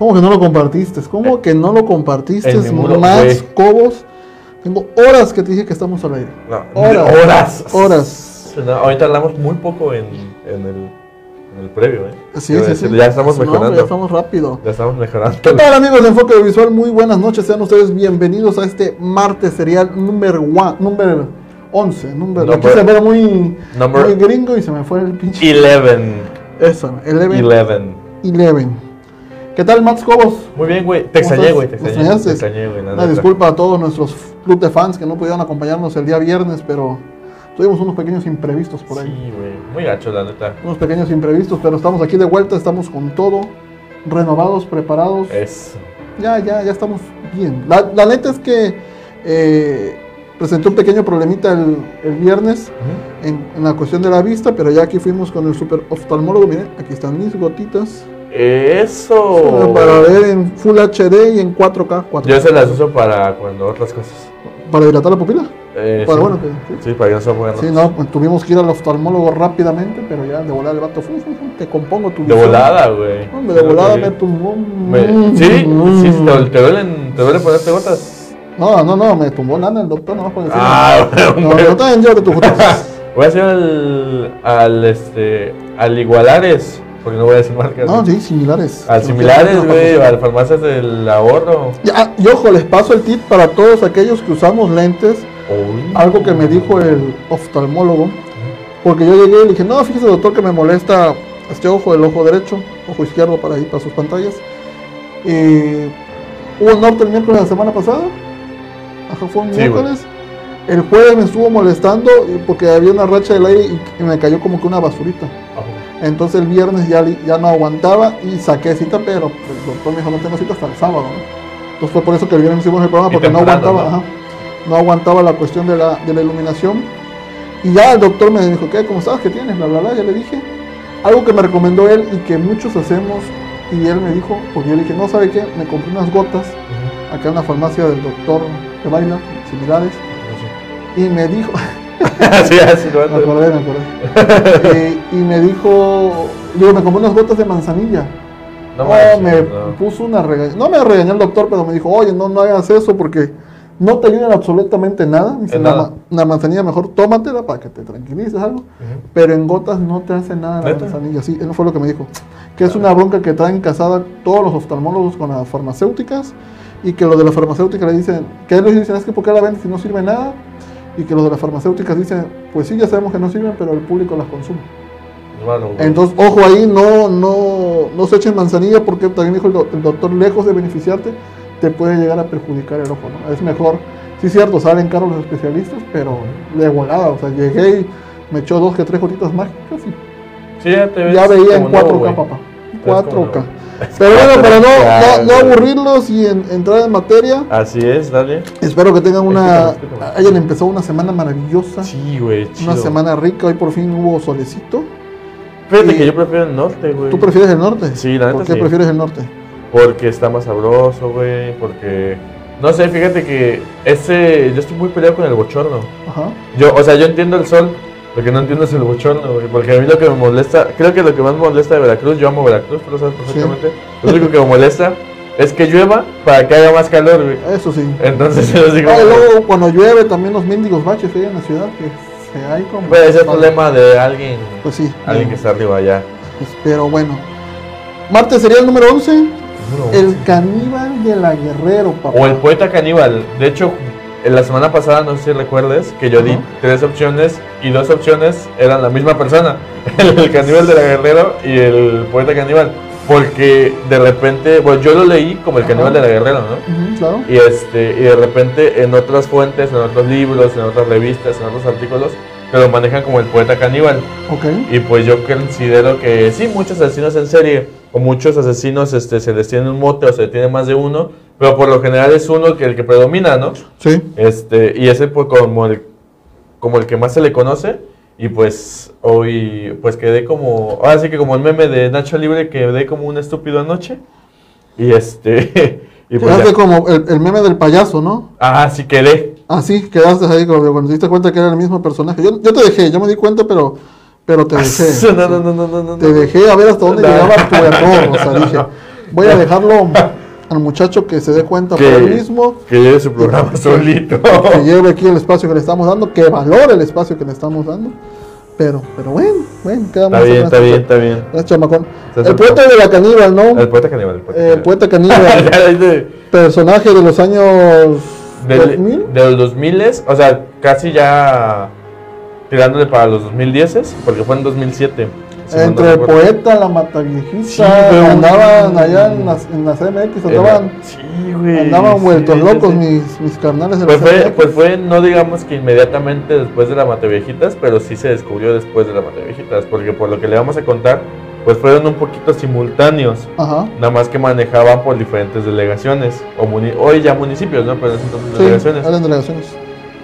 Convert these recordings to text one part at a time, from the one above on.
¿Cómo que no lo compartiste? ¿Cómo que no lo compartiste? Más cobos. Tengo horas que te dije que estamos al aire. No, Horas. horas. Horas. No, ahorita hablamos muy poco en, en, el, en el previo, ¿eh? Sí, sí, decir, sí. Ya estamos No, mejorando. ya estamos rápido. Ya estamos mejorando. ¿Qué tal amigos de Enfoque Visual? Muy buenas noches, sean ustedes bienvenidos a este martes serial número one, número 11. Número, aquí se ve muy, number- muy gringo y se me fue el pinche. Eleven. Eso, 11. Eleven. 11. ¿Qué tal, Max Cobos? Muy bien, güey. Te ¿Cómo extrañé, güey. Te ¿Me extrañé. Te extrañaste? extrañé, güey. Una disculpa a todos nuestros club de fans que no pudieron acompañarnos el día viernes, pero tuvimos unos pequeños imprevistos por ahí. Sí, güey. Muy gacho, la neta. Unos pequeños imprevistos, pero estamos aquí de vuelta, estamos con todo, renovados, preparados. Eso. Ya, ya, ya estamos bien. La, la neta es que eh, presenté un pequeño problemita el, el viernes en, en la cuestión de la vista, pero ya aquí fuimos con el super oftalmólogo. Miren, aquí están mis gotitas. Eso. Para ver en Full HD y en 4K. 4K. Yo se las uso para cuando otras cosas. Para dilatar la pupila. Eh, Para sí. bueno, que- sí. Sí, para que no se pongan Sí, no, pues tuvimos que ir al oftalmólogo rápidamente, pero ya de volada el vato, te compongo tu De visión. volada, güey. Hombre, de volada me tumbó. Me- Sí, mm. sí, te, te duelen, te duele ponerte gotas. No, no, no, me tumbó lana el doctor, no decir Ah, nada. No, no tus. Voy a hacer al, al este, al Igualares, porque no voy a decir marcas. No, sí, similares. Al similares, güey, al farmacias del ahorro. Ya, y ojo, les paso el tip para todos aquellos que usamos lentes. Uy. Algo que me dijo el oftalmólogo. Porque yo llegué y le dije, no, fíjese doctor que me molesta este ojo, el ojo derecho, ojo izquierdo para ir para sus pantallas. Y hubo un norte el miércoles de la semana pasada. Ajá, fue un Sí, miércoles. El jueves me estuvo molestando y- porque había una racha del aire y me cayó como que una basurita. Entonces el viernes ya, ya no aguantaba y saqué cita, pero el doctor me dijo no tengo cita hasta el sábado. ¿no? Entonces fue por eso que el viernes hicimos el programa porque no aguantaba, ¿no? ajá, no aguantaba la cuestión de la, de la iluminación. Y ya el doctor me dijo, ¿qué? ¿Cómo estás? ¿Qué tienes? Bla, bla, bla. Ya le dije. Algo que me recomendó él y que muchos hacemos. Y él me dijo, porque yo le dije, no, ¿sabe qué? Me compré unas gotas acá en la farmacia del doctor que baila, similares. Y me dijo, Así, así, lo me acordé, me acordé. Eh, y me dijo, digo, me compré unas gotas de manzanilla. No, manches, me no. puso una regaña. No me regañó el doctor, pero me dijo, oye, no, no hagas eso porque no te ayudan absolutamente nada. Me dice, En la, ma- la manzanilla mejor tómatela para que te tranquilices algo. Pero en gotas no te hace nada la ¿Neta? manzanilla. Sí, eso fue lo que me dijo. Que es una bronca que traen casada todos los oftalmólogos con las farmacéuticas. Y que los de las farmacéuticas le dicen, que ellos dicen, es que ¿por qué la venden si no sirve nada? Y que los de las farmacéuticas dicen, pues sí, ya sabemos que no sirven, pero el público las consume. Bueno. Entonces, ojo ahí, no, no, no se echen manzanilla porque también dijo el, do- el doctor, lejos de beneficiarte, te puede llegar a perjudicar el ojo, ¿no? Es mejor, sí es cierto, salen caros los especialistas, pero de volada, o sea, llegué y me echó dos que tres gotitas mágicas y Sí, ya te ves ya veía en como 4K, nuevo, güey. papá. Ves como 4K. Pero bueno, para no, no, aburrirlos y en- entrar en materia, Así es, dale. espero que tengan una, Explícame, explícame. hayan empezado una semana maravillosa, Sí, güey, chido. una semana rica, hoy por fin hubo solecito. Fíjate y- que yo prefiero el norte, güey. ¿Tú prefieres el norte? Sí, la neta ¿Por qué sí. prefieres el norte? Porque está más sabroso, güey. Porque. No sé, fíjate que ese. Yo estoy muy peleado con el bochorno. Ajá. Yo, o sea, yo entiendo el sol. Lo que no entiendo es el bochorno, güey. Porque a mí lo que me molesta. Creo que lo que más me molesta de Veracruz. Yo amo Veracruz, tú lo sabes perfectamente. Lo único que me molesta es que llueva para que haya más calor, güey. Eso sí. Entonces yo digo. Ah, y luego cuando llueve también los mendigos baches ahí en la ciudad que se hay como... Puede ser problema de alguien. Pues sí. Alguien que está arriba allá. Pues, pero bueno. Martes sería el número 11. El caníbal de la Guerrero, papá. O el poeta caníbal. De hecho, la semana pasada, no sé si recuerdes, que yo di tres opciones y dos opciones eran la misma persona. El caníbal de la Guerrero y el poeta caníbal. Porque de repente, bueno, yo lo leí como el caníbal de la Guerrero, ¿no? Claro. Y, este, y de repente en otras fuentes, en otros libros, en otras revistas, en otros artículos, te lo manejan como el poeta caníbal. Ok. Y pues yo considero que sí, muchos asesinos en serie o muchos asesinos este, se les tiene un mote o se les tiene más de uno, pero por lo general es uno que el que predomina, ¿no? Sí. Este, y ese pues como el, como el que más se le conoce. Y pues hoy pues quedé como, ahora sí que como el meme de Nacho Libre, quedé como un estúpido anoche. Y este, y pues Quedaste ya. como el, el meme del payaso, ¿no? Ah, sí quedé. Así, quedaste ahí como cuando te diste cuenta que era el mismo personaje. Yo, yo te dejé, yo me di cuenta, pero, pero te dejé. no, no, no, no, no, no, Te no. dejé a ver hasta dónde No. llegaba tu error, o sea, dije. Voy a dejarlo al muchacho que se dé cuenta por Que- él mismo, Que lleve su programa solito. que lleve aquí el espacio que le estamos dando, que valore el espacio que le estamos dando. Pero, pero bueno, bueno, quedamos Está bien, en está bien, está bien. El poeta de la caníbal, ¿no? El poeta caníbal. El poeta, El caníbal. poeta caníbal, de- personaje de los años del, 2000. de los 2000, o sea, casi ya tirándole para los 2010, porque fue en 2007. Si no Entre el recuerdo. poeta, la mataviejita, Sí, andaban allá en las, en las MX, andaban, Sí, güey. andaban sí, vueltos locos. Mis, mis carnales Pues las fue, MX. pues fue, no digamos que inmediatamente después de la Mataviejitas, pero sí se descubrió después de la Mataviejitas, porque por lo que le vamos a contar, pues fueron un poquito simultáneos, Ajá. nada más que manejaban por diferentes delegaciones, o hoy ya municipios, ¿no? Pero en entonces delegaciones. eran delegaciones.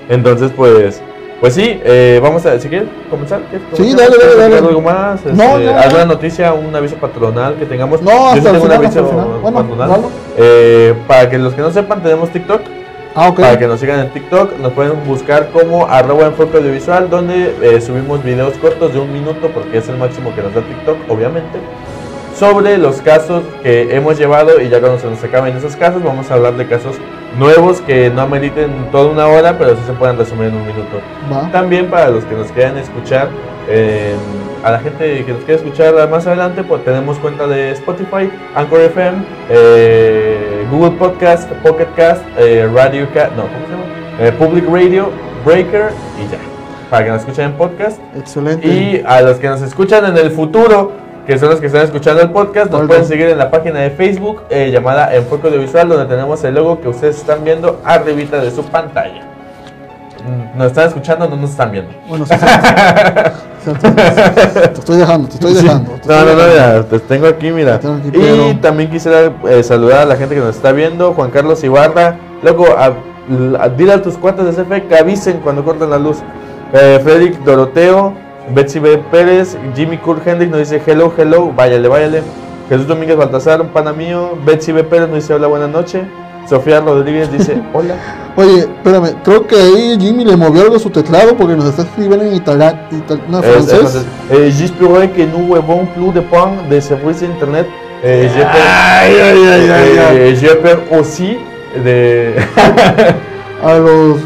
Entonces, pues, pues sí, eh, vamos a, si quieres comenzar. ¿quieres Sí, dale, dale, ¿Quieres dale. ¿Algo más? Este, No, no, ¿Alguna no. noticia, un aviso patronal que tengamos? No, Yo hasta el tengo un aviso. Bueno, patronal. Eh, para que los que no sepan, tenemos TikTok. Ah, ok. Para que nos sigan en TikTok, nos pueden buscar como arroba enfoque audiovisual, donde eh, subimos videos cortos de un minuto, porque es el máximo que nos da TikTok, obviamente, sobre los casos que hemos llevado y ya cuando se nos acaben esos casos, vamos a hablar de casos nuevos que no ameriten toda una hora, pero sí se pueden resumir en un minuto. Va. También para los que nos quieran escuchar, eh, a la gente que nos quiera escuchar más adelante, pues tenemos cuenta de Spotify, Anchor FM, eh, Google Podcast, Pocket Cast, eh, Radio Cat, no, ¿cómo se llama? Eh, Public Radio, Breaker y ya. Para que nos escuchen en podcast. Excelente. Y a los que nos escuchan en el futuro, que son los que están escuchando el podcast, nos pueden seguir en la página de Facebook eh, llamada Enfoque Audiovisual, donde tenemos el logo que ustedes están viendo arribita de su pantalla. Mm, Nos están escuchando, no nos están viendo. Bueno, sí, sí, sí. Sí, Te estoy dejando, te estoy dejando. te No, estoy no, no, mira, te tengo aquí, mira. Te tengo aquí, y también quisiera eh, saludar a la gente que nos está viendo, Juan Carlos Ibarra. Loco, a- a- dile a tus cuates de CF que avisen cuando corten la luz. Eh, Frederick Doroteo, Betsy B. Pérez, Jimmy Kurt Hendrick nos dice hello, hello, váyale, váyale. Jesús Domínguez Baltasar, un pana mío. Betsy B. Pérez nos dice hola, buenas noches. Sofía Rodríguez dice hola. Oye, espérame, creo que ahí Jimmy le movió algo a su teclado porque nos está escribiendo en italiano, no, Es- francés. entonces, eh, J'espère que nous avons plus de points de service internet. Eh, Ay, ay, ay, ay, ay. Eh, j'ai peur aussi de. A los,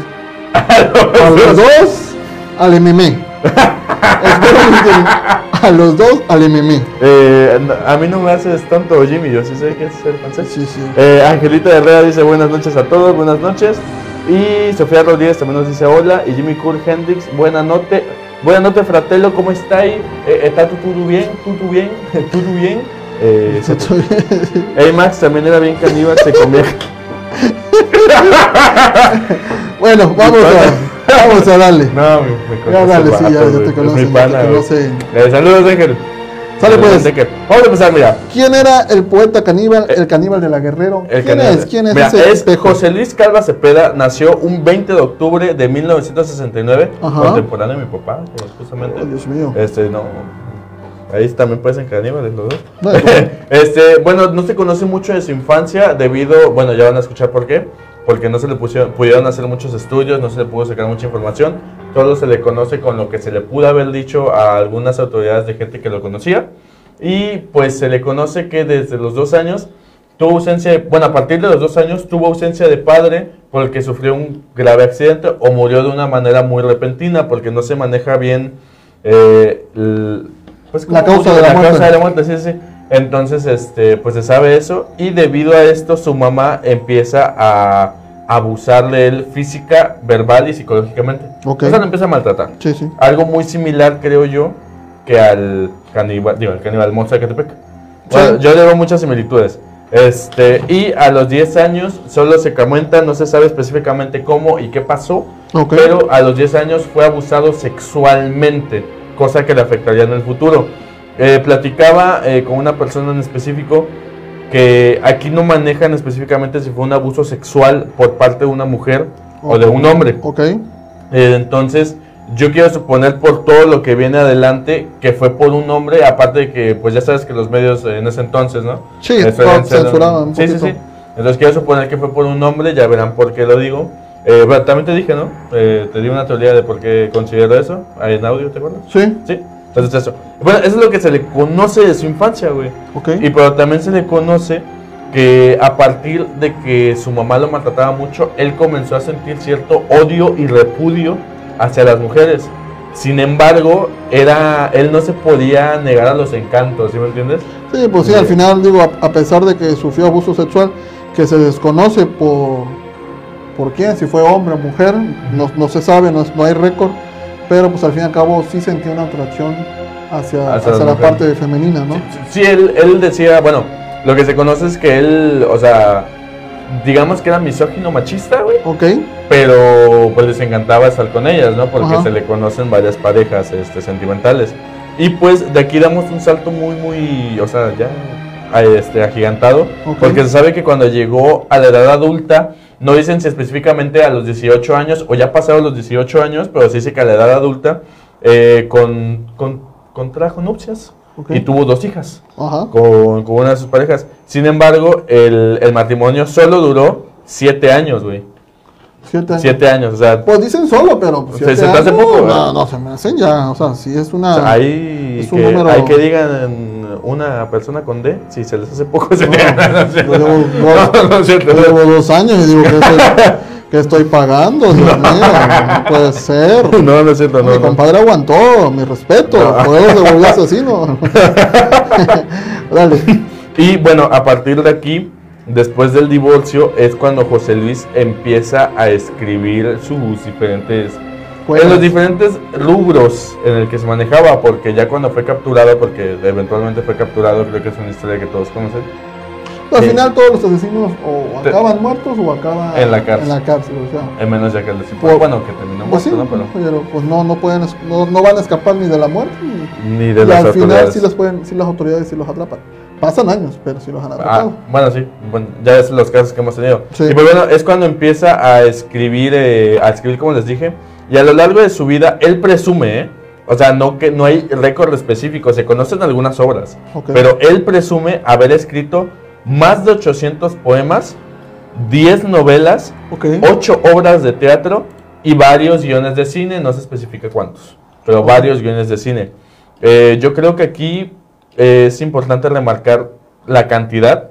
a los dos, al MM. A los dos, al MM. Eh, a mí no me haces tanto, Jimmy. Yo sí sé que es ser francés. Sí, sí. Eh, Angelita Herrera dice buenas noches a todos, buenas noches. Y Sofía Rodríguez también nos dice hola. Y Jimmy Kurt Hendrix, buenas noches. Buenas noches, fratello, ¿cómo está ahí? Eh, ¿Está todo bien? ¿Todo bien? ¿Todo bien? Eh, Hey Max también era bien caníbal, se comía. bueno, vamos a, vamos a darle. No, me, me Ya dale, sí, ya, ya te conocen, mi ya pana, te güey. conocen. Eh, saludos, Ángel. Sale, pues. Vamos a empezar, mira. ¿Quién era el poeta caníbal, el caníbal de la Guerrero? El ¿Quién es? ¿Quién es Mira, ese es espejo? José Luis Calva Cepeda nació un 20 de octubre de 1969, Ajá. contemporáneo de mi papá, justamente. Oh, Dios mío. Este, no. Ahí también ser caníbales los dos. No, este, bueno, no se conoce mucho de su infancia debido, bueno, ya van a escuchar por qué. Porque no se le pusieron, pudieron hacer muchos estudios, no se le pudo sacar mucha información. Solo se le conoce con lo que se le pudo haber dicho a algunas autoridades de gente que lo conocía. Y pues se le conoce que desde los dos años tuvo ausencia, de- bueno, a partir de los dos años tuvo ausencia de padre porque sufrió un grave accidente o murió de una manera muy repentina porque no se maneja bien eh, el- pues, La ¿cómo causa de la la causa de la muerte, sí, sí. Entonces, este, pues se sabe eso y debido a esto su mamá empieza a abusar de él física, verbal y psicológicamente. Ok. O sea, lo empieza a maltratar. Sí, sí. Algo muy similar, creo yo, que al caníbal, digo, al caníbal monstruo de Catepec. Bueno, Sí. yo le veo muchas similitudes. Este, y a los 10 años solo se comenta, no se sabe específicamente cómo y qué pasó, Ok. pero a los 10 años fue abusado sexualmente, cosa que le afectaría en el futuro. Eh, platicaba eh, con una persona en específico que aquí no manejan específicamente si fue un abuso sexual por parte de una mujer o de un hombre. Ok. Eh, entonces, yo quiero suponer por todo lo que viene adelante que fue por un hombre, aparte de que, pues ya sabes que los medios en ese entonces, ¿no? Sí, Eh, censuraban un Sí, sí, sí. Entonces quiero suponer que fue por un hombre, ya verán por qué lo digo. Eh, bueno, también te dije, ¿no? Eh, te di una teoría de por qué considero eso, ahí en audio, ¿te acuerdas? Sí. Sí. Entonces eso. Bueno, eso es lo que se le conoce de su infancia, güey. Ok. Y pero también se le conoce que a partir de que su mamá lo maltrataba mucho, él comenzó a sentir cierto odio y repudio hacia las mujeres. Sin embargo, era, él no se podía negar a los encantos, ¿sí me entiendes? Sí, pues sí, al final, digo, a, a pesar de que sufrió abuso sexual, que se desconoce por, por quién, si fue hombre o mujer, no, no se sabe, no, es- no hay récord, pero pues al fin y al cabo sí sentía una atracción hacia, Hacia hacia la parte femenina, ¿no? Sí, él, él decía, bueno, lo que se conoce es que él, o sea, digamos que era misógino machista, güey. Ok, pero pues les encantaba estar con ellas, ¿no? Porque Ajá. se le conocen varias parejas este, sentimentales. Y pues de aquí damos un salto muy, muy, o sea, ya este, agigantado, Ok. porque se sabe que cuando llegó a la edad adulta, no dicen si específicamente a los 18 años o ya pasaron los 18 años, pero se dice que a la edad adulta eh, con, con- contrajo nupcias y tuvo dos hijas Ajá. con, con una de sus parejas. Sin embargo, el, el matrimonio solo duró siete años, güey. Siete años. Siete años, o sea, Pues dicen solo, pero pues, Se- siete se te hace años, poco, No, no, se me hacen ya, o sea, sí es una... O sea, es un que, número- hay que digan una persona con D, si se les hace poco, se No, no, es cierto. yo llevo dos- años y digo que estoy, que estoy pagando, Dios mío, no puede ser. No, no es cierto, no. mi compadre aguantó, mi respeto, por eso se volvió asesino. Dale. Y bueno, a partir de aquí, después del divorcio, es cuando José Luis empieza a escribir sus diferentes Pues, en los diferentes rubros en el que se manejaba, porque ya cuando fue capturado, porque eventualmente fue capturado, creo que es una historia que todos conocen. al sí. final todos los asesinos o acaban muertos o acaban En la cárcel. En la cárcel, o sea. En menos ya que el de Por- bueno, que terminó Pues sí, muerto, ¿no? Pero pero pues no, no pueden, no, no van a escapar ni de la muerte ni, ni de y las al final sí las pueden, sí las autoridades sí los atrapan. Pasan años, pero sí los han Ah, atrapado. bueno, sí, bueno, ya es los casos que hemos tenido. Sí. Y pues bueno, es cuando empieza a escribir, eh, a escribir como les dije, y a lo largo de su vida, él presume, ¿eh? o sea, no que no hay récord específico, se conocen algunas obras, Ok. pero él presume haber escrito más de 800 poemas, 10 novelas, Ok. 8 obras de teatro y varios guiones de cine, no se especifica cuántos, pero Ok. varios guiones de cine. Eh, yo creo que aquí eh, es importante remarcar la cantidad,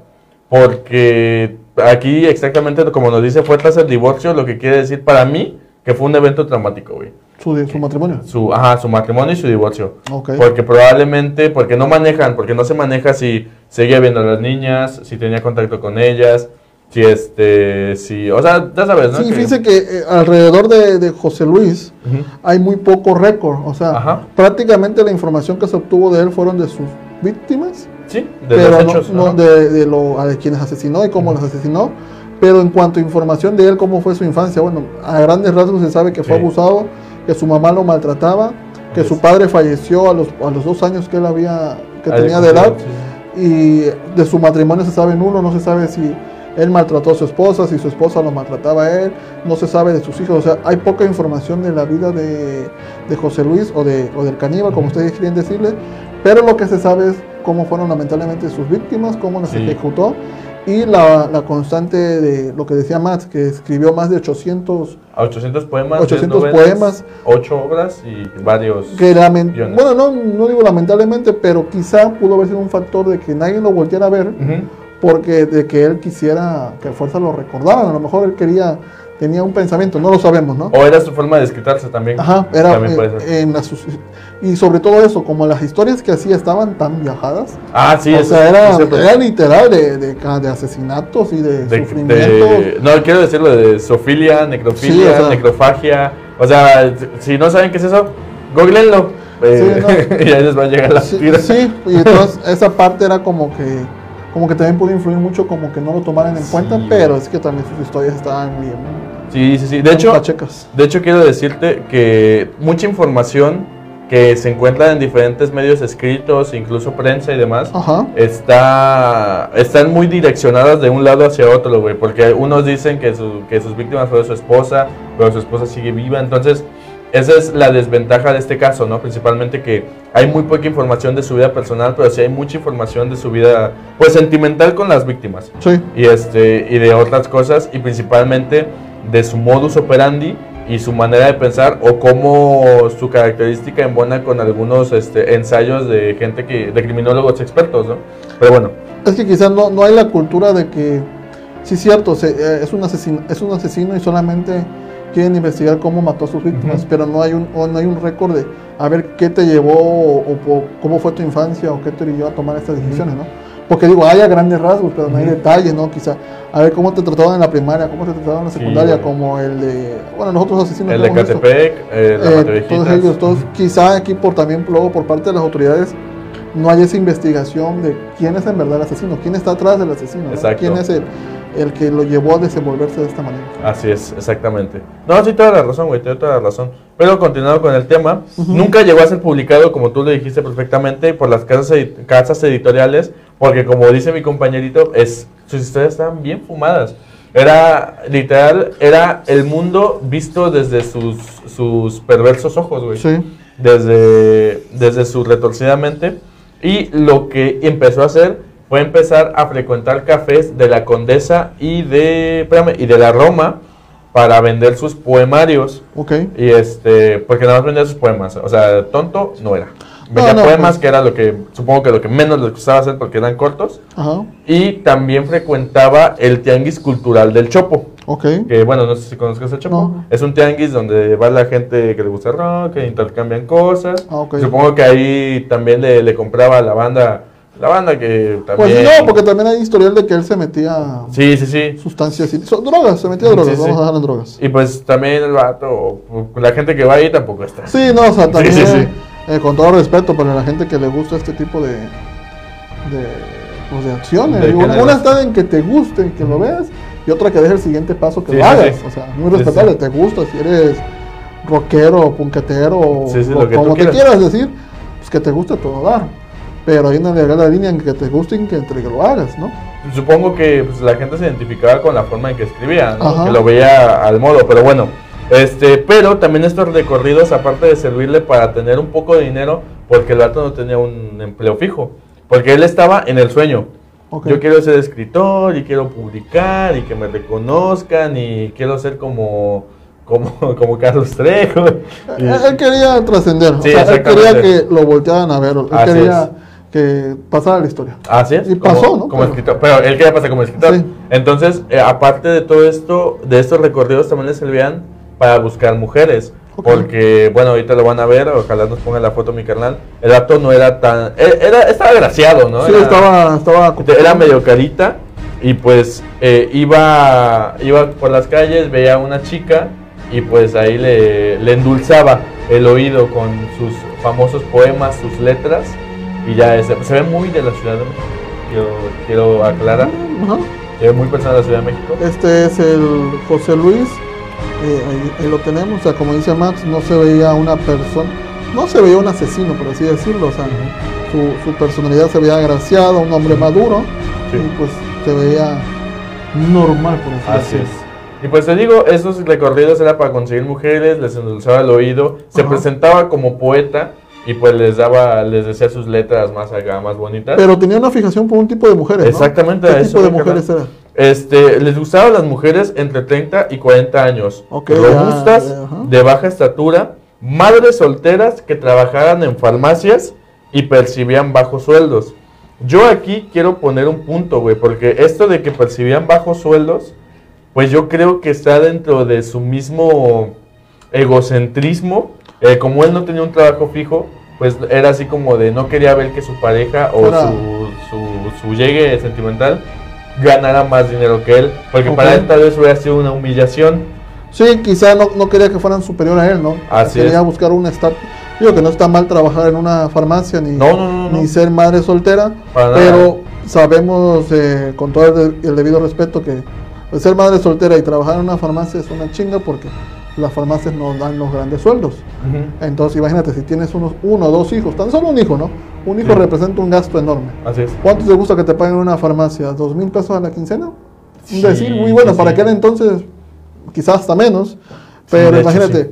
porque aquí exactamente como nos dice fue tras el divorcio, lo que quiere decir para mí que fue un evento traumático, güey. Su, su matrimonio. Su, ajá, su matrimonio y su divorcio. Ok. Porque probablemente, porque no manejan, porque no se maneja si seguía viendo a las niñas, si tenía contacto con ellas, si este, si, o sea, ya sabes, ¿no? Sí, Que- fíjense que eh, alrededor de, de José Luis Ujú. hay muy poco récord. O sea, Ajá. prácticamente la información que se obtuvo de él fueron de sus víctimas, Sí, de pero los no- hechos. no, ajá. de, de lo, a de quienes asesinó y cómo los asesinó. Pero en cuanto a información de él, cómo fue su infancia, bueno, a grandes rasgos se sabe que fue Sí. abusado, que su mamá lo maltrataba, que Así su padre falleció a los, a los dos años que él había, que Ah, tenía de edad. sí. y de su matrimonio se sabe nulo, no se sabe si él maltrató a su esposa, si su esposa lo maltrataba a él, no se sabe de sus hijos, o sea, hay poca información de la vida de, de José Luis o, de, o del caníbal, como ustedes quieren decirle, pero lo que se sabe es cómo fueron lamentablemente sus víctimas, cómo las Sí. ejecutó y la, la constante de lo que decía Matt, que escribió más de 800 A 800 poemas, 800 10 novelas, poemas. 8 obras y varios. que Guiones. bueno, no, no digo lamentablemente, pero quizá pudo haber sido un factor de que nadie lo volteara a ver porque de que él quisiera que a fuerza lo recordaran, a lo mejor él quería, tenía un pensamiento, no lo sabemos, ¿no? O era su forma de desquitarse también. Ajá, era También eh, en y sobre todo eso, como las historias que hacía estaban tan viajadas, Ah, sí, o sea, era, literal de, de, asesinatos y de, de- sufrimientos. no, quiero decirlo de zoofilia, necrofilia, Sí, o sea. necrofagia. O sea, si no saben qué es eso, googleenlo. Eh, Sí, y ahí les va a llegar la Sí, sí, y entonces esa parte era como que como que también pudo influir mucho como que no lo tomaran en Sí, cuenta, pero es que también sus historias estaban bien Sí, sí, sí. De hecho, pachecas. de hecho, quiero decirte que mucha información que se encuentra en diferentes medios escritos, incluso prensa y demás, Ajá. está, están muy direccionadas de un lado hacia otro, güey, porque unos dicen que, su- que sus víctimas fueron su esposa, pero su esposa sigue viva, entonces esa es la desventaja de este caso, ¿no? Principalmente que hay muy poca información de su vida personal, pero sí hay mucha información de su vida, pues, sentimental con las víctimas Sí. y, este, y de otras cosas, y principalmente de su modus operandi y su manera de pensar o cómo su característica embona con algunos este, ensayos de gente que, de criminólogos expertos, ¿no? Pero bueno. Es que quizás no, no hay la cultura de que, sí cierto, se, eh, es, un asesino, es un asesino y solamente quieren investigar cómo mató a sus víctimas, pero no hay un, no hay un récord de a ver qué te llevó o, o cómo fue tu infancia o qué te llevó a tomar estas decisiones, ¿no? Porque digo, hay a grandes rasgos, pero no hay Ujú. detalles, ¿no? Quizá, a ver cómo te trataban en la primaria, cómo te trataban en la Sí, secundaria, güey. como el de, bueno, los otros asesinos el de. Catepec, eh, la Eh, todos ellos, todos, quizá aquí por también luego por parte de las autoridades no hay esa investigación de quién es en verdad el asesino, quién está atrás del asesino, ¿no? Quién es el, el que lo llevó a desenvolverse de esta manera. Así es, exactamente. No, sí, toda la razón, güey, toda la razón. Pero continuando con el tema, Ujú. nunca llegó a ser publicado, como tú lo dijiste perfectamente, por las casas, casas editoriales, porque como dice mi compañerito, es, sus historias estaban bien fumadas. Era, literal, era el mundo visto desde sus, sus perversos ojos, güey. Sí. Desde, desde su retorcida mente. Y lo que empezó a hacer fue empezar a frecuentar cafés de la Condesa y de, espérame, y de la Roma para vender sus poemarios. Ok. Y este, porque nada más vendía sus poemas. O sea, tonto no era. Vendía no, poemas pues. que era lo que, supongo que lo que menos les gustaba hacer porque eran cortos. Ajá. Y también frecuentaba el tianguis cultural del Chopo. Ok. Que bueno, no sé si conozcas el Chopo. No. Es un tianguis donde va la gente que le gusta el rock, que intercambian cosas. Ah, ok. Supongo que ahí también le, le compraba a la banda, la banda que Pues también... sí, no, porque también hay historial de que él se metía Sí, sí, sí. sustancias, y- so- drogas, se metía Sí, drogas, sí. vamos a dejar en drogas. Y pues también el vato, la gente que va ahí tampoco está. Sí, no, o sea, también, sí, sí. Eh, con todo respeto para la gente que le gusta este tipo de, de, pues, de acciones. De una, está en que te guste, que lo veas, y otra que deje el siguiente paso que Sí, lo hagas. sí. O sea, muy respetable, sí. te gusta, si eres rockero, punquetero, Sí, sí, o lo que como te quieras. quieras decir, pues que te guste todo dar. Pero hay una delgada línea en que te guste y que entre que lo hagas, ¿no? Supongo que pues, la gente se identificaba con la forma en que escribía, que lo veía al modo, pero bueno. Este, pero también estos recorridos, aparte de servirle para tener un poco de dinero, porque el vato no tenía un empleo fijo, porque él estaba en el sueño. Yo quiero ser escritor y quiero publicar y que me reconozcan y quiero ser como como, como Carlos Trejo. Y- Él, él quería trascender, o Sí, sea, él quería que lo voltearan a ver, él Así quería es. que pasara la historia. Así es. Y como- pasó, ¿no? Como Pero- escritor. Pero él quería pasar como escritor. Sí. Entonces, eh, aparte de todo esto, de estos recorridos también le servían para buscar mujeres. Ok. Porque, bueno, ahorita lo van a ver, ojalá nos ponga la foto mi carnal. El vato no era tan. eh, Era, estaba agraciado, ¿no? Sí, Era- estaba, estaba Era medio carita. Y pues eh, iba, iba por las calles, veía a una chica y pues ahí le, le endulzaba el oído con sus famosos poemas, sus letras. Y ya se ve muy de la Ciudad de México. Quiero, quiero aclarar. Se ve muy personal de la Ciudad de México. Este es el José Luis, eh, lo tenemos, o sea, como dice Max, no se veía una persona, no se veía un asesino, por así decirlo, o sea, su, su personalidad se veía agraciada, un hombre maduro, Sí. y pues se veía normal, por así, Así decirlo. es. Y pues te digo, esos recorridos era para conseguir mujeres, les endulzaba el oído, se Ajá. presentaba como poeta y pues les daba, les decía sus letras más acá, más bonitas. Pero tenía una fijación por un tipo de mujeres, ¿no? Exactamente, a ¿Qué eso tipo de mujeres era? Este, les gustaban las mujeres entre 30 y 40 años, Ok, robustas, ya, ya, ajá. de baja estatura, madres solteras que trabajaran en farmacias y percibían bajos sueldos. Yo aquí quiero poner un punto, güey, porque esto de que percibían bajos sueldos, pues yo creo que está dentro de su mismo egocentrismo. Eh, como él no tenía un trabajo fijo, pues era así como de no quería ver que su pareja o su, su llegue sentimental ganara más dinero que él, porque para él tal vez hubiera sido una humillación. Sí, quizá no, no quería que fueran superior a él, ¿no? Así quería es. buscar un estatus. Digo que no está mal trabajar en una farmacia ni, No, no, no, no. ni ser madre soltera, Para nada. pero sabemos eh, con todo el, de- el debido respeto que ser madre soltera y trabajar en una farmacia es una chinga porque las farmacias no dan los grandes sueldos. Entonces imagínate si tienes unos uno o dos hijos, tan solo un hijo, ¿no? Un hijo representa un gasto enorme. Así es. ¿Cuánto te gusta que te paguen en una farmacia? ¿Dos mil pesos a la quincena? Sí, decir muy bueno, sí, para aquel entonces quizás hasta menos, pero imagínate,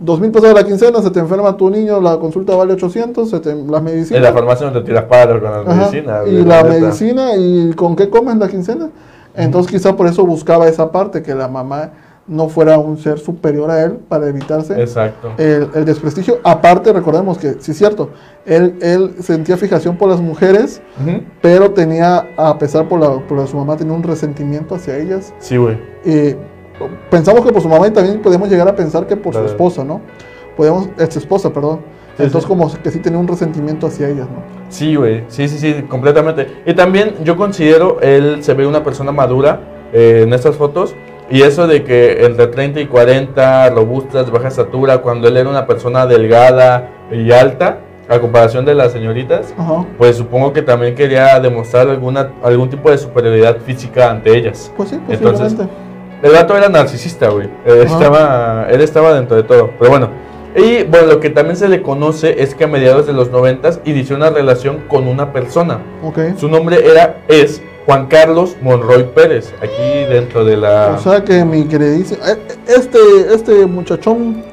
dos mil pesos a la quincena, se te enferma tu niño, la consulta vale 800, se te, las En medicinas. la farmacia no te tiras paro con las Ajá, medicinas. y la medicina, ¿y con qué comes la quincena? Entonces quizá por eso buscaba esa parte, que la mamá no fuera un ser superior a él para evitarse Exacto. el, el desprestigio. Aparte, recordemos que, sí es cierto, él, él sentía fijación por las mujeres, Ujú. pero tenía, a pesar por, la, por su mamá, tenía un resentimiento hacia ellas. Sí, güey. Eh, pensamos que por su mamá y también podemos llegar a pensar que por Claro. su esposa, ¿no? Podemos, ex esposa, perdón. Entonces sí. como que sí tenía un resentimiento hacia ellas, ¿no? Sí, güey. Sí, sí, sí, completamente. Y también yo considero, él se ve una persona madura eh, en estas fotos. Y eso de que entre 30 y 40, robustas, de baja estatura, cuando él era una persona delgada y alta, a comparación de las señoritas, Ajá. pues supongo que también quería demostrar alguna, algún tipo de superioridad física ante ellas. Pues sí, Entonces. El gato era narcisista, güey. Eh, Ajá. estaba, él estaba dentro de todo. Pero bueno. Y bueno, lo que también se le conoce es que a mediados de los noventas inició una relación con una persona. ok. Su nombre era, es Juan Carlos Monroy Pérez. Aquí dentro de la... O sea que mi queridísimo, eh, este, este muchachón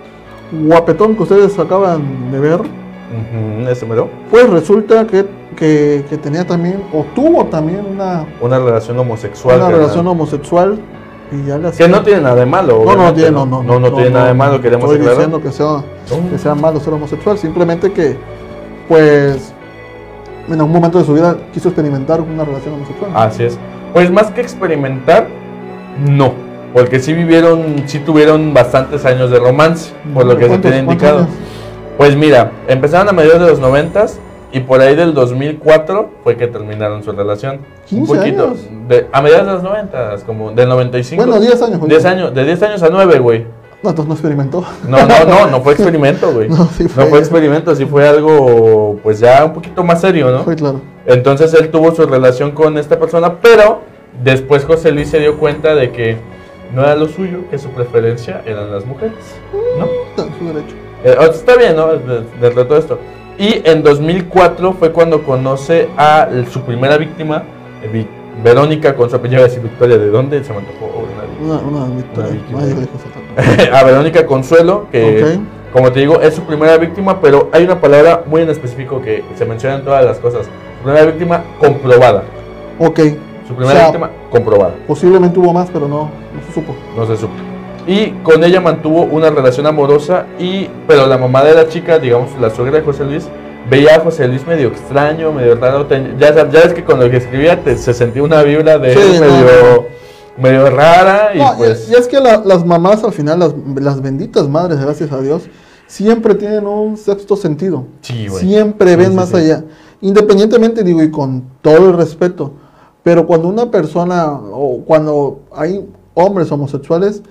guapetón que ustedes acaban de ver, Ujú, ese mero. pues resulta que, que, que tenía también, o tuvo también una, Una relación homosexual. una relación homosexual y ya le Que no tiene nada de malo. No, no, tiene, no, no, No, no tiene nada de malo, queremos Estoy aclarar. diciendo que sea, que sea malo ser homosexual, simplemente que, pues, en algún momento de su vida quiso experimentar una relación homosexual. Así es. Pues más que experimentar, no. Porque sí vivieron, sí tuvieron bastantes años de romance, por lo que se ¿Cuántos- tiene indicado. años? Pues mira, empezaron a mediados de los noventas y por ahí del 2004 fue que terminaron su relación. 15 años. De, a mediados de los noventas, como del 95. Bueno, 10 años. güey. 10 años, de 10 años a 9, güey. No, entonces no experimentó. No, no, no, no fue experimento, güey. No, sí fue. No fue experimento, sí fue algo, pues ya un poquito más serio, ¿no? Fue claro. Entonces él tuvo su relación con esta persona, pero después José Luis se dio cuenta de que no era lo suyo, que su preferencia eran las mujeres, ¿no? Está en su derecho. Eh, o sea, está bien, ¿no? De- Dentro de todo esto. Y en 2004 fue cuando conoce a su primera víctima, eh, Verónica, con su apellido, decir Victoria, ¿de dónde? Se me antojó una- Una, una victoria. Una víctima. A Verónica Consuelo, que como te digo, es su primera víctima, pero hay una palabra muy en específico que se menciona en todas las cosas. Su primera víctima comprobada. Ok. Su primera O sea, víctima comprobada. Posiblemente hubo más, pero no, no se supo. No se supo. Y con ella mantuvo una relación amorosa y pero la mamá de la chica, digamos la suegra de José Luis, veía a José Luis medio extraño, medio raro. ya, ya ves que con lo que escribía te- se sentía una vibra de Sí, no, medio, rara y No, y- pues y, es que la- las mamás al final, las, las benditas madres, gracias a Dios, siempre tienen un sexto sentido. sí, güey. Siempre ven sí, más sí. allá. Independientemente, digo, y con todo el respeto, pero cuando una persona o cuando hay hombres homosexuales,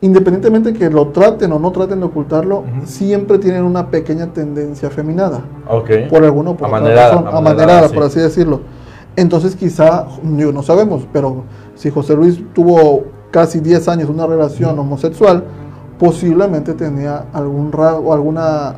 independientemente que lo traten o no traten de ocultarlo, Ujú. siempre tienen una pequeña tendencia afeminada. Ok. por alguna por otra Amanerada, razón, amanerada, por así decirlo. Entonces quizá, digo, no sabemos, pero si José Luis tuvo casi 10 años una relación homosexual, posiblemente tenía algún rasgo, alguna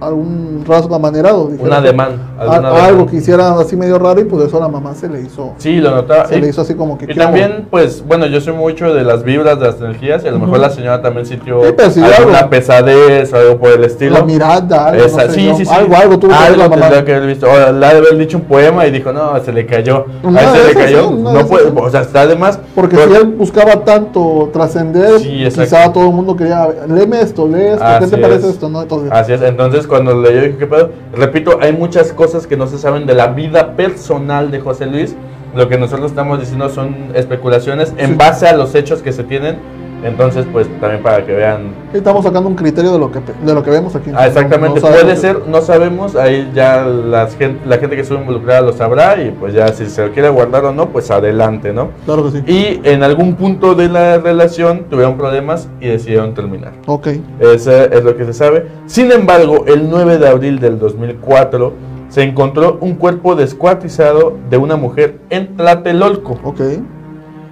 algún rasgo amanerado, Un dijera. ademán. A- algún algo que hiciera así medio raro y pues eso a la mamá se le hizo, Sí, lo notaba. se Y- le hizo así como que Y también, pues, bueno, yo soy mucho de las vibras, de las energías, y a lo mejor Ujú. la señora también sintió Sí, alguna algo. pesadez o algo por el estilo. la mirada, algo, Esa, no sé sí, sí, sí. algo, algo tuvo que ver Algo la mamá. que haber visto. O le ha de haber dicho un poema y dijo, no, se le cayó. Una a él se le cayó. sí, una no puede, o sea, está de más. Porque pero- si él buscaba tanto trascender, quizá todo el mundo quería, léeme esto, lee esto, ¿qué te parece es. esto? ¿no? Entonces, Así es, entonces cuando dije, ¿qué pedo? Repito, hay muchas cosas que no se saben de la vida personal de José Luis. Lo que nosotros estamos diciendo son especulaciones en base a los hechos que se tienen. Entonces, pues también para que vean Estamos sacando un criterio de lo que de lo que vemos aquí. Ah, exactamente, No- no puede ser, no sabemos, ahí ya las gen- la gente que estuvo involucrada lo sabrá y pues ya si se lo quiere guardar o no, pues adelante, ¿no? Claro que sí. Y en algún punto de la relación tuvieron problemas y decidieron terminar. Ok. Ese es lo que se sabe. Sin embargo, el 9 de abril del 2004 se encontró un cuerpo descuartizado de una mujer en Tlatelolco. Ok.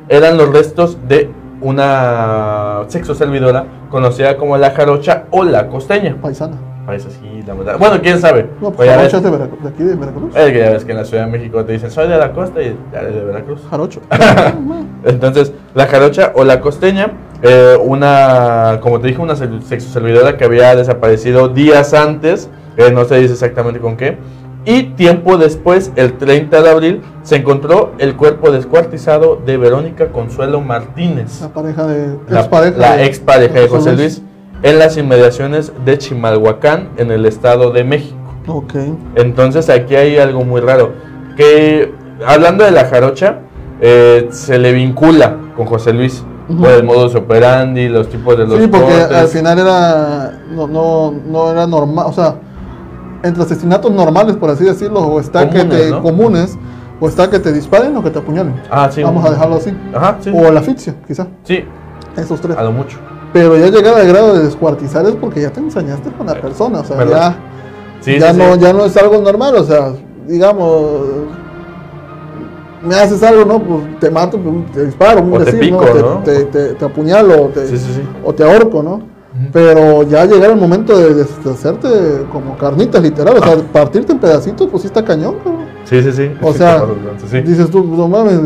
Eran los restos de una sexo servidora conocida como la jarocha o la costeña. Paisana. Parece así, la verdad. Bueno, quién sabe. No, Pues ves- es de, Veracruz, de aquí de Veracruz. es que ya ves que en la Ciudad de México te dicen soy de la costa y ya eres de Veracruz. Jarocho. Entonces, la jarocha o la costeña, eh, una, como te dije, una sexo servidora que había desaparecido días antes, eh, no se dice exactamente con qué, Y tiempo después, el 30 de abril, se encontró el cuerpo descuartizado de Verónica Consuelo Martínez, La pareja de. la, expareja la de- expareja de José Luis, en las inmediaciones de Chimalhuacán, en el Estado de México. Ok. Entonces aquí hay algo muy raro. Que hablando de la jarocha, eh, se le vincula con José Luis. Por el modus operandi, los tipos de los Sí, porque cortes. al final era. No, no, no era normal. O sea, entre asesinatos normales, por así decirlo, o está que Comunes, te. ¿no? comunes, o está que te disparen o que te apuñalen. Ah, sí. Vamos a dejarlo así. Ajá, sí. O la asfixia, quizá. Sí, Esos tres. a lo mucho. Pero ya llegar al grado de descuartizar es porque ya te ensañaste con la persona. O sea, ya. Sí, ya, sí, no, ya no es algo normal, o sea, digamos, me haces algo, ¿no? Pues te mato, pues, te disparo, un O te decir, pico, Te, ¿no? te, te- te apuñalo o te, o te ahorco, ¿no? Pero ya llegar el momento de deshacerte como carnitas, literal, o sea, partirte en pedacitos, pues sí está cañón, cabrón. Sí, sí, sí. O sea, sí. dices tú, no mames,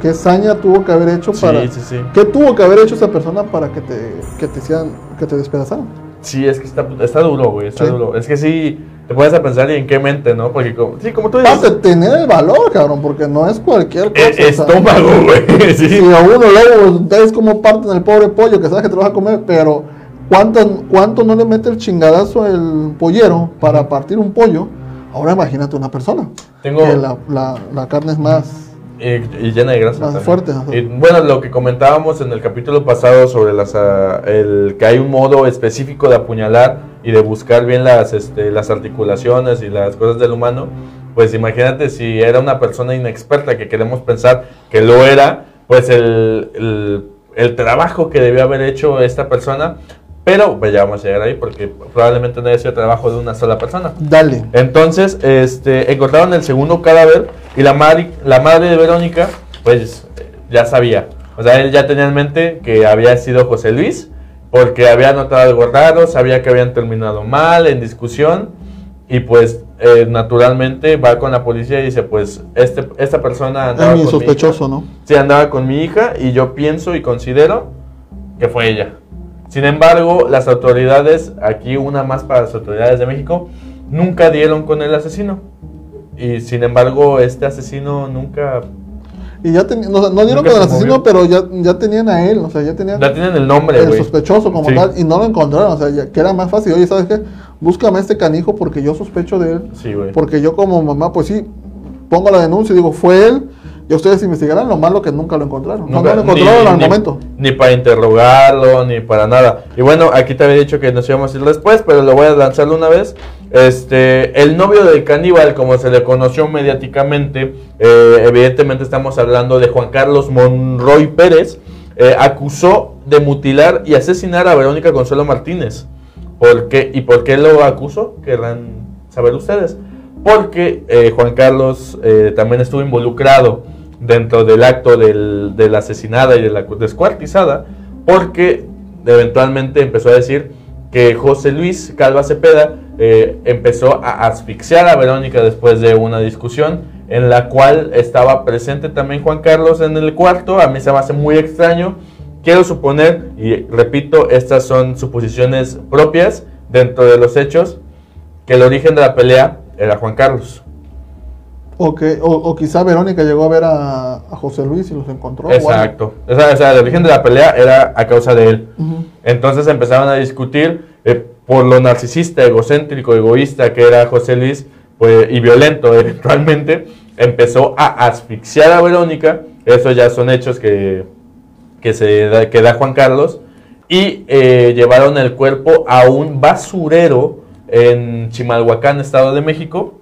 ¿qué saña tuvo que haber hecho para... Sí, sí, sí. ¿Qué tuvo que haber hecho esa persona para que te, que te, hicieran- que te despedazaran? Sí, es que está, está duro, güey, está Sí. duro. Es que sí, te puedes a pensar y en qué mente, ¿no? Porque, como, sí, como tú dices, Aparte, tener el valor, cabrón, porque no es cualquier cosa. o sea, estómago, güey. Si Sí. a uno luego ves como parten el pobre pollo que sabes que te lo vas a comer, pero ¿cuánto, ¿cuánto no le mete el chingadazo el pollero para partir un pollo? Ahora imagínate una persona. Tengo- Que la, la- la carne es más. Y, y llena de grasa. Más fuerte. Y, bueno, lo que comentábamos en el capítulo pasado sobre las, ah, el, que hay un modo específico de apuñalar y de buscar bien las, este, las articulaciones y las cosas del humano, pues imagínate si era una persona inexperta que queremos pensar que lo era, pues el, el, el trabajo que debió haber hecho esta persona, pero pues ya vamos a llegar ahí porque probablemente no haya sido trabajo de una sola persona. Dale. Entonces, este, encontraron el segundo cadáver y la madre, la madre de Verónica, pues ya sabía. O sea, él ya tenía en mente que había sido José Luis, porque había notado algo raro, sabía que habían terminado mal, en discusión, y pues eh, naturalmente va con la policía y dice, pues este, esta persona andaba Es mi con mi sospechoso, hija. ¿no? Sí, andaba con mi hija y yo pienso y considero que fue ella. Sin embargo, las autoridades, aquí una más para las autoridades de México, nunca dieron con el asesino. Y sin embargo, este asesino nunca... Y ya tenían, no, no dieron con el se asesino, movió. pero ya, ya tenían a él, o sea, ya tenían Ya tienen el nombre, el güey. sospechoso como Sí. tal y no lo encontraron, o sea, ya- que era más fácil. Oye, ¿sabes qué? Búscame a este canijo porque yo sospecho de él. Sí, güey. Porque yo como mamá, pues sí, pongo la denuncia y digo, fue él, y ustedes investigarán, lo malo que nunca lo encontraron. Nunca- no lo encontraron ni- al ni- momento. Ni para interrogarlo, ni para nada. Y bueno, aquí te había dicho que nos íbamos a ir después, pero lo voy a lanzarlo una vez. Este, el novio del caníbal, como se le conoció mediáticamente, eh, evidentemente estamos hablando de Juan Carlos Monroy Pérez, eh, acusó de mutilar y asesinar a Verónica Consuelo Martínez. ¿Por qué? ¿Y por qué lo acusó? Querrán saber ustedes. Porque eh, Juan Carlos también estuvo involucrado dentro del acto del, de la asesinada y de la descuartizada, porque eventualmente empezó a decir que José Luis Calva Cepeda eh, empezó a asfixiar a Verónica después de una discusión en la cual estaba presente también Juan Carlos en el cuarto. A mí se me hace muy extraño. Quiero suponer, y repito, estas son suposiciones propias dentro de los hechos, que el origen de la pelea era Juan Carlos. O, que, o, o quizá Verónica llegó a ver a, a José Luis y los encontró. Exacto. O sea, o sea, el origen de la pelea era a causa de él. Entonces empezaron a discutir eh, por lo narcisista, egocéntrico, egoísta que era José Luis pues, y violento eventualmente. Empezó a asfixiar a Verónica. Eso ya son hechos que, que, se da, que da Juan Carlos. Y eh, llevaron el cuerpo a un basurero en Chimalhuacán, Estado de México.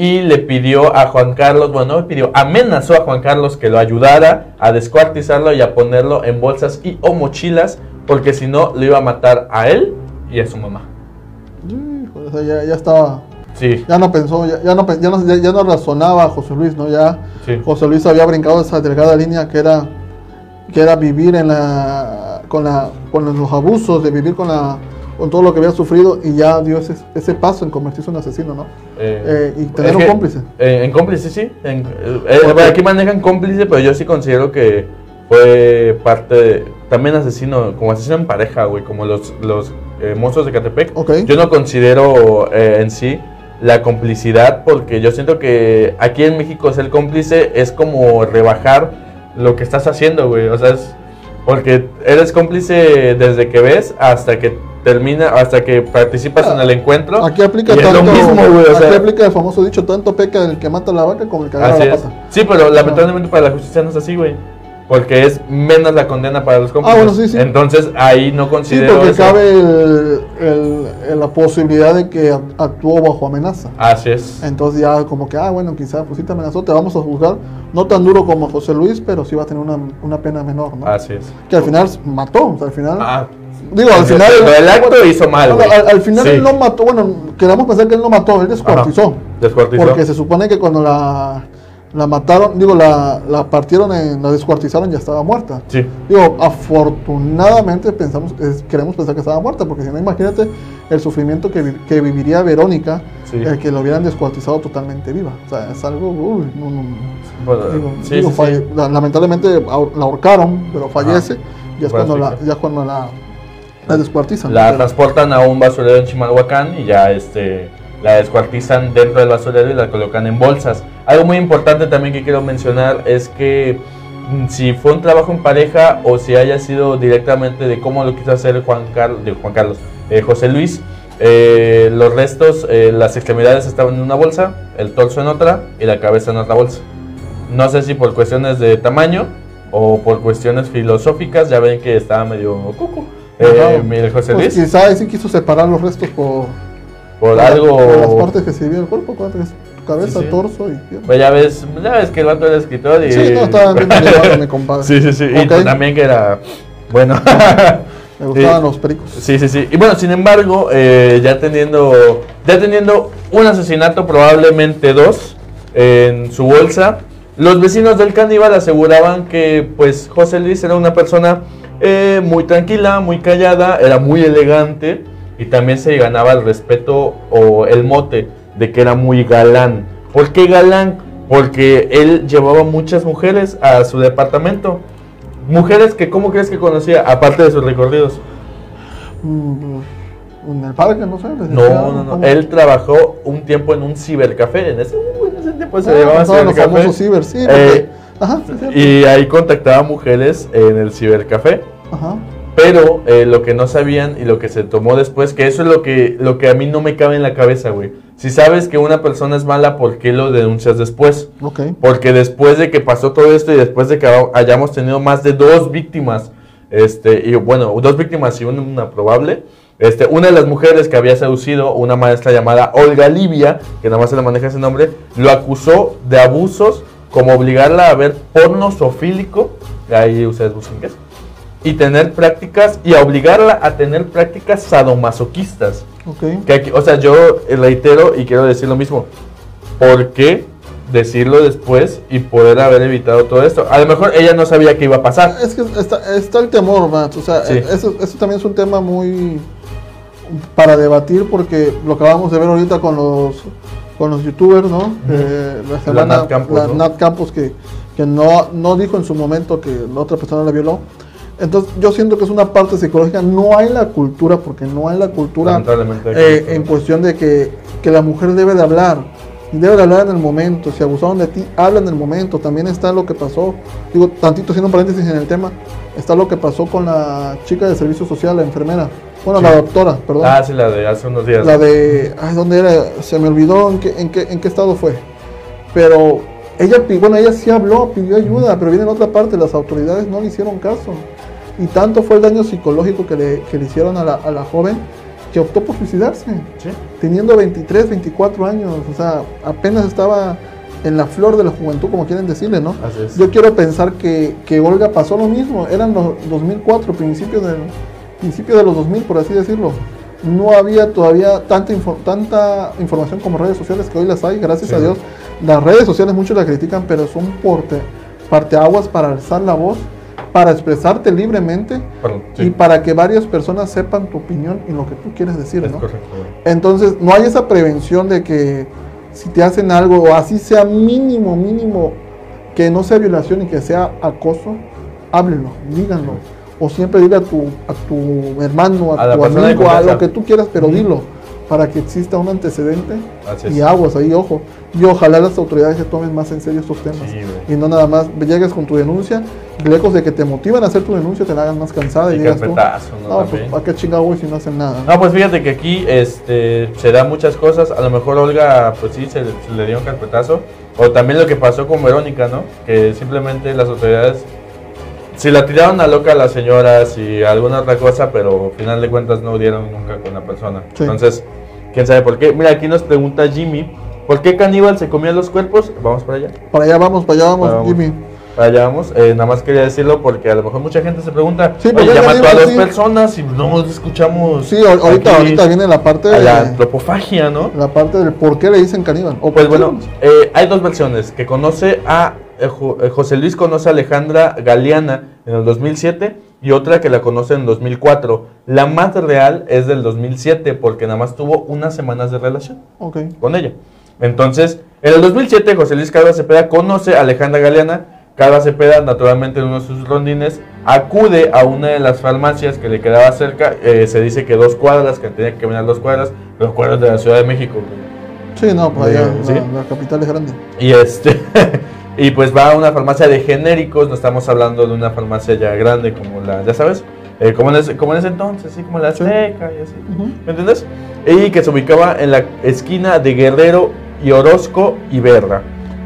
Y le pidió a Juan Carlos, bueno, no le pidió, amenazó a Juan Carlos que lo ayudara a descuartizarlo y a ponerlo en bolsas y o mochilas, porque si no, lo iba a matar a él y a su mamá. Híjole, o sea, ya, ya estaba. Sí, Ya no pensó, ya, ya no, ya, no, ya, ya no razonaba José Luis, ¿no? Ya sí. José Luis había brincado esa delgada línea que era, que era vivir en la, con, la, con los abusos, de vivir con, la, con todo lo que había sufrido y ya dio ese, ese paso en convertirse en un asesino, ¿no? Eh, Eh, y tener un que, cómplice. eh, en cómplice, sí. En- eh, aquí manejan cómplice, pero yo sí considero que fue parte de, también asesino, como asesino en pareja, güey, como los, los monstruos de Catepec. Ok. Yo no considero en sí la complicidad, porque yo siento que aquí en México ser cómplice es como rebajar lo que estás haciendo, güey. O sea, es porque eres cómplice desde que ves hasta que termina, hasta que participas en el encuentro. Aquí aplica tanto, lo mismo, güey. O aquí sea, aplica el famoso dicho, tanto peca el que mata la vaca como el que agarra la es. pata. Sí, pero lamentablemente para la justicia no es así, güey. Porque es menos la condena para los cómplices. Ah, bueno, sí, sí. Entonces ahí no Sí, considero porque eso. cabe el- el- el- la posibilidad de que act- actuó bajo amenaza. Así es. Entonces ya como que, ah, bueno, quizás pues sí te amenazó, te vamos a juzgar, no tan duro como José Luis, pero sí va a tener una, una pena menor, ¿no? Así es. Que al final mató, o sea, al final... Ah, digo, al final... Lo del acto hizo mal, al, al final Sí. él no mató, bueno, queramos pensar que él no mató, él descuartizó. Descuartizó. Porque se supone que cuando la, la mataron, digo, la, la partieron, en, la descuartizaron, ya estaba muerta. Sí. Digo, afortunadamente pensamos, es- queremos pensar que estaba muerta, porque si no, imagínate el sufrimiento que, que viviría Verónica, Sí. el que lo hubieran descuartizado totalmente viva. O sea, es algo, uy, no, no, no. Bueno, Digo, sí, digo, falle- lamentablemente la ahorcaron, pero fallece, ya es cuando la, ya es cuando la, la descuartizan. La transportan a un basurero en Chimalhuacán y ya este, la descuartizan dentro del basurero y la colocan en bolsas. Algo muy importante también que quiero mencionar es que mm, si fue un trabajo en pareja o si haya sido directamente de cómo lo quiso hacer Juan Carlos, de Juan Carlos, eh, José Luis, eh, los restos, eh, las extremidades estaban en una bolsa, el torso en otra y la cabeza en otra bolsa. No sé si por cuestiones de tamaño o por cuestiones filosóficas, ya ven que estaba medio cucu. Eh, José Pues Luis, quizá ahí sí quiso separar los restos por, por por algo. las partes que se divide el cuerpo, cabeza, Sí, sí. torso y pierna. Pues ya ves, ya ves que el vato era escritor y. Sí, no, estaba bien llevado, mi compadre. Sí, sí, sí. Y también que era. Bueno. Me gustaban Sí. los pericos. Sí, sí, sí. Y bueno, sin embargo, eh, ya teniendo ya teniendo un asesinato, probablemente dos, en su bolsa, los vecinos del caníbal aseguraban que pues José Luis era una persona eh, muy tranquila, muy callada, era muy elegante y también se ganaba el respeto o el mote de que era muy galán. ¿Por qué galán? Porque él llevaba muchas mujeres a su departamento. Mujeres que, ¿cómo crees que conocía? Aparte de sus recorridos. Mm, en el parque, no sé. No, no, no. ¿cómo? Él trabajó un tiempo en un cibercafé. En ese, uh, en ese tiempo se Ah, llamaba los cibercafé. famosos ciber, sí. Eh, porque- ajá. Y ahí contactaba mujeres en el cibercafé. Ajá. Pero eh, lo que no sabían y lo que se tomó después, que eso es lo que, lo que a mí no me cabe en la cabeza, güey. Si sabes que una persona es mala, ¿por qué lo denuncias después? Porque después de que pasó todo esto y después de que hayamos tenido más de dos víctimas, este, y bueno, dos víctimas y una, una probable, este, una de las mujeres que había seducido, una maestra llamada Olga Livia, que nada más se le maneja ese nombre, lo acusó de abusos, como obligarla a ver porno sofílico, ahí ustedes busquen qué es, y tener prácticas, y a obligarla a tener prácticas sadomasoquistas. Ok. Que aquí- o sea, yo reitero y quiero decir lo mismo. ¿Por qué decirlo después y poder haber evitado todo esto? A lo mejor ella no sabía que iba a pasar. Es que está, está el temor, Matt. O sea, Sí. eso, eso también es un tema muy para debatir porque lo acabamos de ver ahorita con los con los youtubers, ¿no? Eh, la semana, Nat Campos, la ¿no? Nat Campos que, que no, no dijo en su momento que la otra persona la violó. Entonces yo siento que es una parte psicológica. No hay la cultura, porque no hay la cultura eh, en cuestión de que, que la mujer debe de hablar. Y debe de hablar en el momento. Si abusaron de ti, habla en el momento. También está lo que pasó. Digo, tantito haciendo un paréntesis en el tema. Está lo que pasó con la chica de servicio social, la enfermera. Bueno, la doctora, perdón. Ah, sí, la de hace unos días. La de. Ay, ¿dónde era? Se me olvidó en qué, en qué, en qué estado fue. Pero ella, bueno, ella sí habló, pidió ayuda, pero viene en otra parte, las autoridades no le hicieron caso. Y tanto fue el daño psicológico que le, que le hicieron a la, a la joven que optó por suicidarse, Sí. teniendo 23, 24 años. O sea, apenas estaba en la flor de la juventud, como quieren decirle, ¿no? Así es. Yo quiero pensar que, que Olga pasó lo mismo. Eran los 2004, principios del principio de los 2000, por así decirlo. No había todavía tanta, tanta información como redes sociales que hoy las hay, gracias Sí. a Dios. Las redes sociales muchos la critican, pero son porte, parteaguas para alzar la voz, para expresarte libremente Perdón, sí. y para que varias personas sepan tu opinión y lo que tú quieres decir, Es ¿no? correcto. Entonces, no hay esa prevención de que si te hacen algo, o así sea mínimo, mínimo, que no sea violación y que sea acoso, háblenlo, díganlo. O siempre dile a tu, a tu hermano, a, A tu amigo, a lo que tú quieras, pero dilo. para que exista un antecedente Así es. y aguas ahí, ojo. Y ojalá las autoridades se tomen más en serio estos temas. Sí, y no nada más llegues con tu denuncia, lejos de que te motiven a hacer tu denuncia, te la hagan más cansada y, Y digas tú, ¿no? no, pues También. ¿para qué chingado si no hacen nada? No, pues fíjate que aquí este, se dan muchas cosas. A lo mejor Olga, pues sí, se, se le dio un carpetazo. O también lo que pasó con Verónica, ¿no? Que simplemente las autoridades, si la tiraron a loca a la señora, si alguna otra cosa, pero al final de cuentas no dieron nunca con la persona. Sí. Entonces, quién sabe por qué. Mira, aquí nos pregunta Jimmy, ¿por qué Caníbal se comía los cuerpos? Vamos para allá. Para allá vamos, para allá vamos, Vamos. Jimmy. Para allá vamos. Eh, nada más quería decirlo porque a lo mejor mucha gente se pregunta, Sí, ¿por oye, qué ya mató a dos sí? personas y no escuchamos. Sí, ahor- ahorita, aquí ahorita viene la parte a la de, antropofagia, ¿no? la parte del por qué le dicen caníbal. O Pues bueno, no. eh, hay dos versiones. Que conoce a José Luis conoce a Alejandra Galeana en el 2007 y otra que la conoce en 2004. La más real es del 2007 porque nada más tuvo unas semanas de relación con ella. Entonces, en el 2007 José Luis Calva Cepeda conoce a Alejandra Galeana. Calva Cepeda, naturalmente en uno de sus rondines, acude a una de las farmacias que le quedaba cerca. eh, se dice que dos cuadras, que tenía que caminar dos cuadras, dos cuadras de la Ciudad de México. Sí, no, por allá, Eh, la capital es grande. Y este y pues va a una farmacia de genéricos, no estamos hablando de una farmacia ya grande como la, ya sabes, eh, como, en ese, como en ese entonces, así como la Sí. Azteca y así. ¿Me entiendes? Y que se ubicaba en la esquina de Guerrero y Orozco y Berra,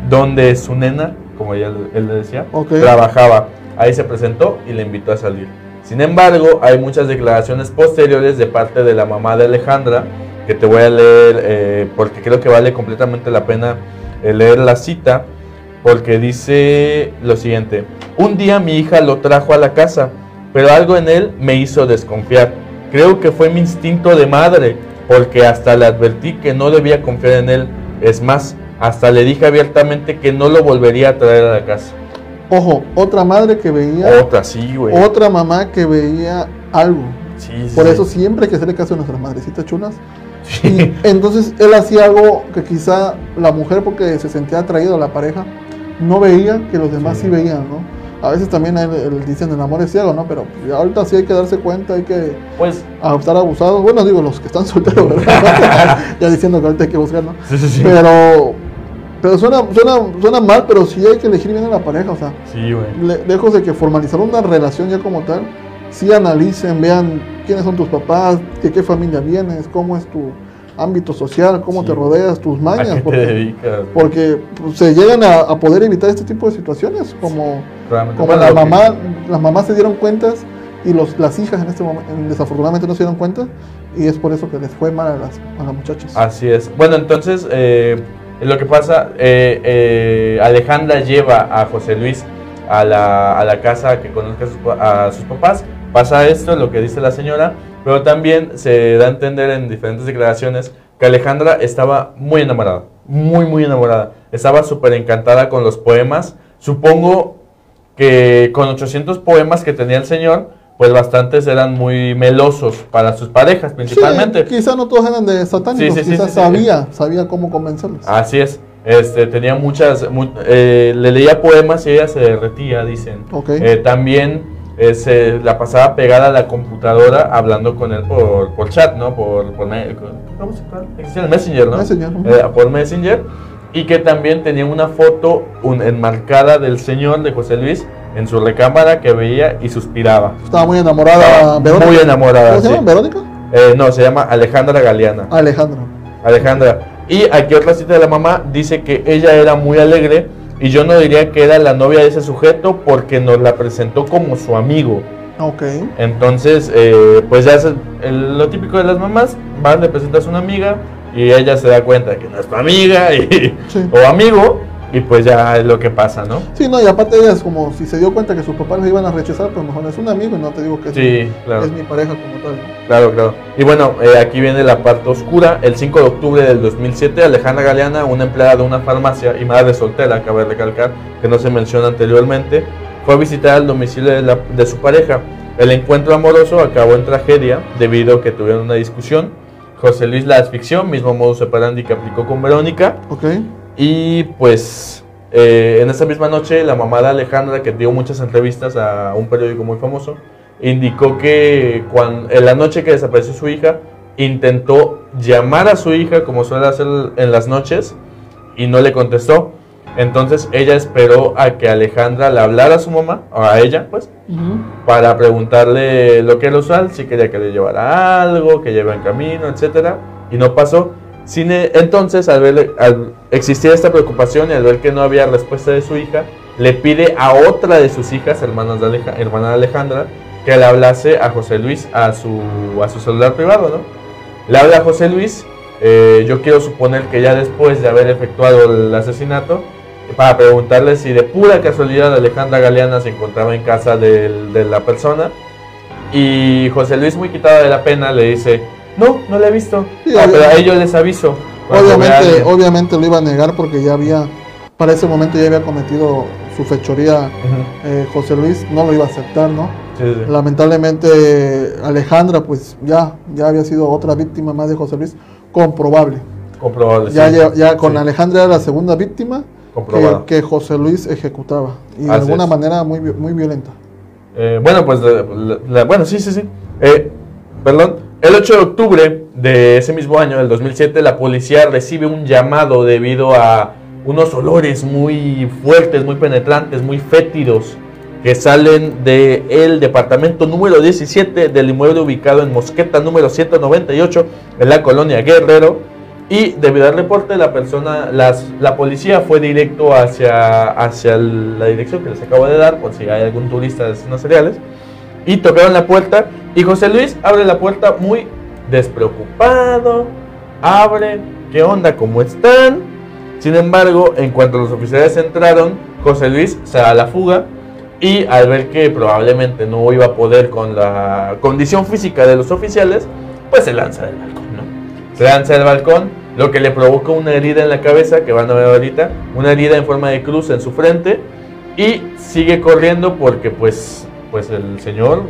donde su nena, como ella, él le decía, trabajaba. Ahí se presentó y le invitó a salir. Sin embargo, hay muchas declaraciones posteriores de parte de la mamá de Alejandra, que te voy a leer eh, porque creo que vale completamente la pena eh, leer la cita, porque dice lo siguiente, un día mi hija lo trajo a la casa, pero algo en él me hizo desconfiar. Creo que fue mi instinto de madre, porque hasta le advertí que no debía confiar en él. Es más, hasta le dije abiertamente que no lo volvería a traer a la casa. Ojo, otra madre que veía, Otra, sí, güey. otra mamá que veía algo. Sí, sí, Por eso siempre hay que hacerle caso a nuestras madrecitas chulas. Sí. Y entonces él hacía algo que quizá la mujer, porque se sentía atraído a la pareja, no veía que los demás sí, Sí. veían, ¿no? A veces también el- el- dicen el amor es ciego, ¿no? Pero pues, ahorita sí hay que darse cuenta, hay que Pues, estar abusados. Bueno, digo, los que están solteros, ¿verdad? ya diciendo que ahorita hay que buscar, ¿no? sí, sí, sí. Pero, pero suena, suena, suena mal, pero sí hay que elegir bien a la pareja, o sea, Sí, güey. le- lejos de que formalizar una relación ya como tal, sí analicen, vean quiénes son tus papás, de qué familia vienes, cómo es tu ámbito social, cómo Sí. te rodeas, tus ¿A mañas, te porque, dedicas? güey? porque pues, se llegan a, a poder evitar este tipo de situaciones, como, como la que- mamá, las mamás se dieron cuentas y los, las hijas en este momento desafortunadamente no se dieron cuenta y es por eso que les fue mal a las, a las muchachas. Así es. Bueno, entonces, eh, lo que pasa, eh, eh, Alejandra lleva a José Luis a la, a la casa que conozca a sus, a sus papás. Pasa esto, lo que dice la señora, pero también se da a entender en diferentes declaraciones que Alejandra estaba muy enamorada, muy, muy enamorada. Estaba súper encantada con los poemas. Supongo que con 800 poemas que tenía el señor, pues bastantes eran muy melosos para sus parejas principalmente. Sí, quizá no todos eran de satánicos, Sí, sí, quizás sabía, sabía cómo convencerlos. Así es. Este, tenía muchas, mu- eh, le leía poemas y ella se derretía, dicen. Ok. Eh, también eh, se la pasaba pegada a la computadora hablando con él por, por chat, ¿no? Por, por ¿cómo se el Messenger, ¿no? Messenger. Eh, por Messenger. Y que también tenía una foto un- enmarcada del señor de José Luis en su recámara que veía y suspiraba. Estaba muy enamorada Estaba Verónica. muy enamorada, ¿Cómo se sí. llama? ¿Verónica? Eh, no, se llama Alejandra Galeana. Alejandra. Alejandra. Y aquí otra cita de la mamá dice que ella era muy alegre y yo no diría que era la novia de ese sujeto porque nos la presentó como su amigo. Ok. Entonces, eh, pues ya es el- lo típico de las mamás, vas, le presentas a una amiga y ella se da cuenta que no es tu amiga y- Sí. o amigo y pues ya es lo que pasa, ¿no? Sí, no, y aparte ella es como si se dio cuenta que sus papás le iban a rechazar, pues mejor es un amigo y no te digo que es, Sí, claro. es mi pareja como tal. ¿no? Claro, claro. Y bueno, eh, aquí viene la parte oscura. El 5 de octubre del 2007, Alejandra Galeana, una empleada de una farmacia y madre soltera, cabe recalcar que no se menciona anteriormente, fue a visitar el domicilio de, la- de su pareja. El encuentro amoroso acabó en tragedia debido a que tuvieron una discusión. José Luis la asfixió, mismo modo operandi que aplicó con Verónica. Ok. Y pues eh, en esa misma noche la mamá de Alejandra, que dio muchas entrevistas a un periódico muy famoso, indicó que cuando, en la noche que desapareció su hija, intentó llamar a su hija como suele hacer en las noches y no le contestó. Entonces ella esperó a que Alejandra le hablara a su mamá, o a ella, pues, para preguntarle lo que era usual, si quería que le llevara algo, que lleva en camino, etcétera, y no pasó. Sin, e, entonces, al, ver, al existir esta preocupación y al ver que no había respuesta de su hija, le pide a otra de sus hijas, hermanas de hermana de Alejandra, que le hablase a José Luis a su, a su celular privado, ¿no? Le habla a José Luis, eh, yo quiero suponer que ya después de haber efectuado el asesinato, para preguntarle si de pura casualidad Alejandra Galeana se encontraba en casa de, la persona. Y José Luis, muy quitado de la pena, le dice, no, no le he visto. Ah, pero a ellos les aviso. Obviamente, obviamente lo iba a negar porque ya había, para ese momento ya había cometido su fechoría eh, José Luis, no lo iba a aceptar, ¿no? Lamentablemente Alejandra pues ya, ya había sido otra víctima más de José Luis, comprobable. Comprobable. Ya, ya, con Alejandra era la segunda víctima que, José Luis ejecutaba. Y de alguna manera muy, muy violenta. Eh, bueno, pues, bueno, sí, sí, sí. Eh, perdón. El 8 de octubre de ese mismo año, del 2007, la policía recibe un llamado debido a unos olores muy fuertes, muy penetrantes, muy fétidos que salen del el departamento número 17 del inmueble ubicado en Mosqueta número 198 en la colonia Guerrero y debido al reporte, la persona, la policía fue directo hacia, hacia la dirección que les acabo de dar, por si hay algún turista de asesinos seriales. Y tocaron la puerta. Y José Luis abre la puerta muy despreocupado. Abre. ¿Qué onda? ¿Cómo están? Sin embargo, en cuanto los oficiales entraron, José Luis se da la fuga. Y al ver que probablemente no iba a poder con la condición física de los oficiales, pues se lanza del balcón se lanza del balcón, lo que le provoca una herida en la cabeza, que van a ver ahorita, una herida en forma de cruz en su frente, y sigue corriendo porque pues, pues el señor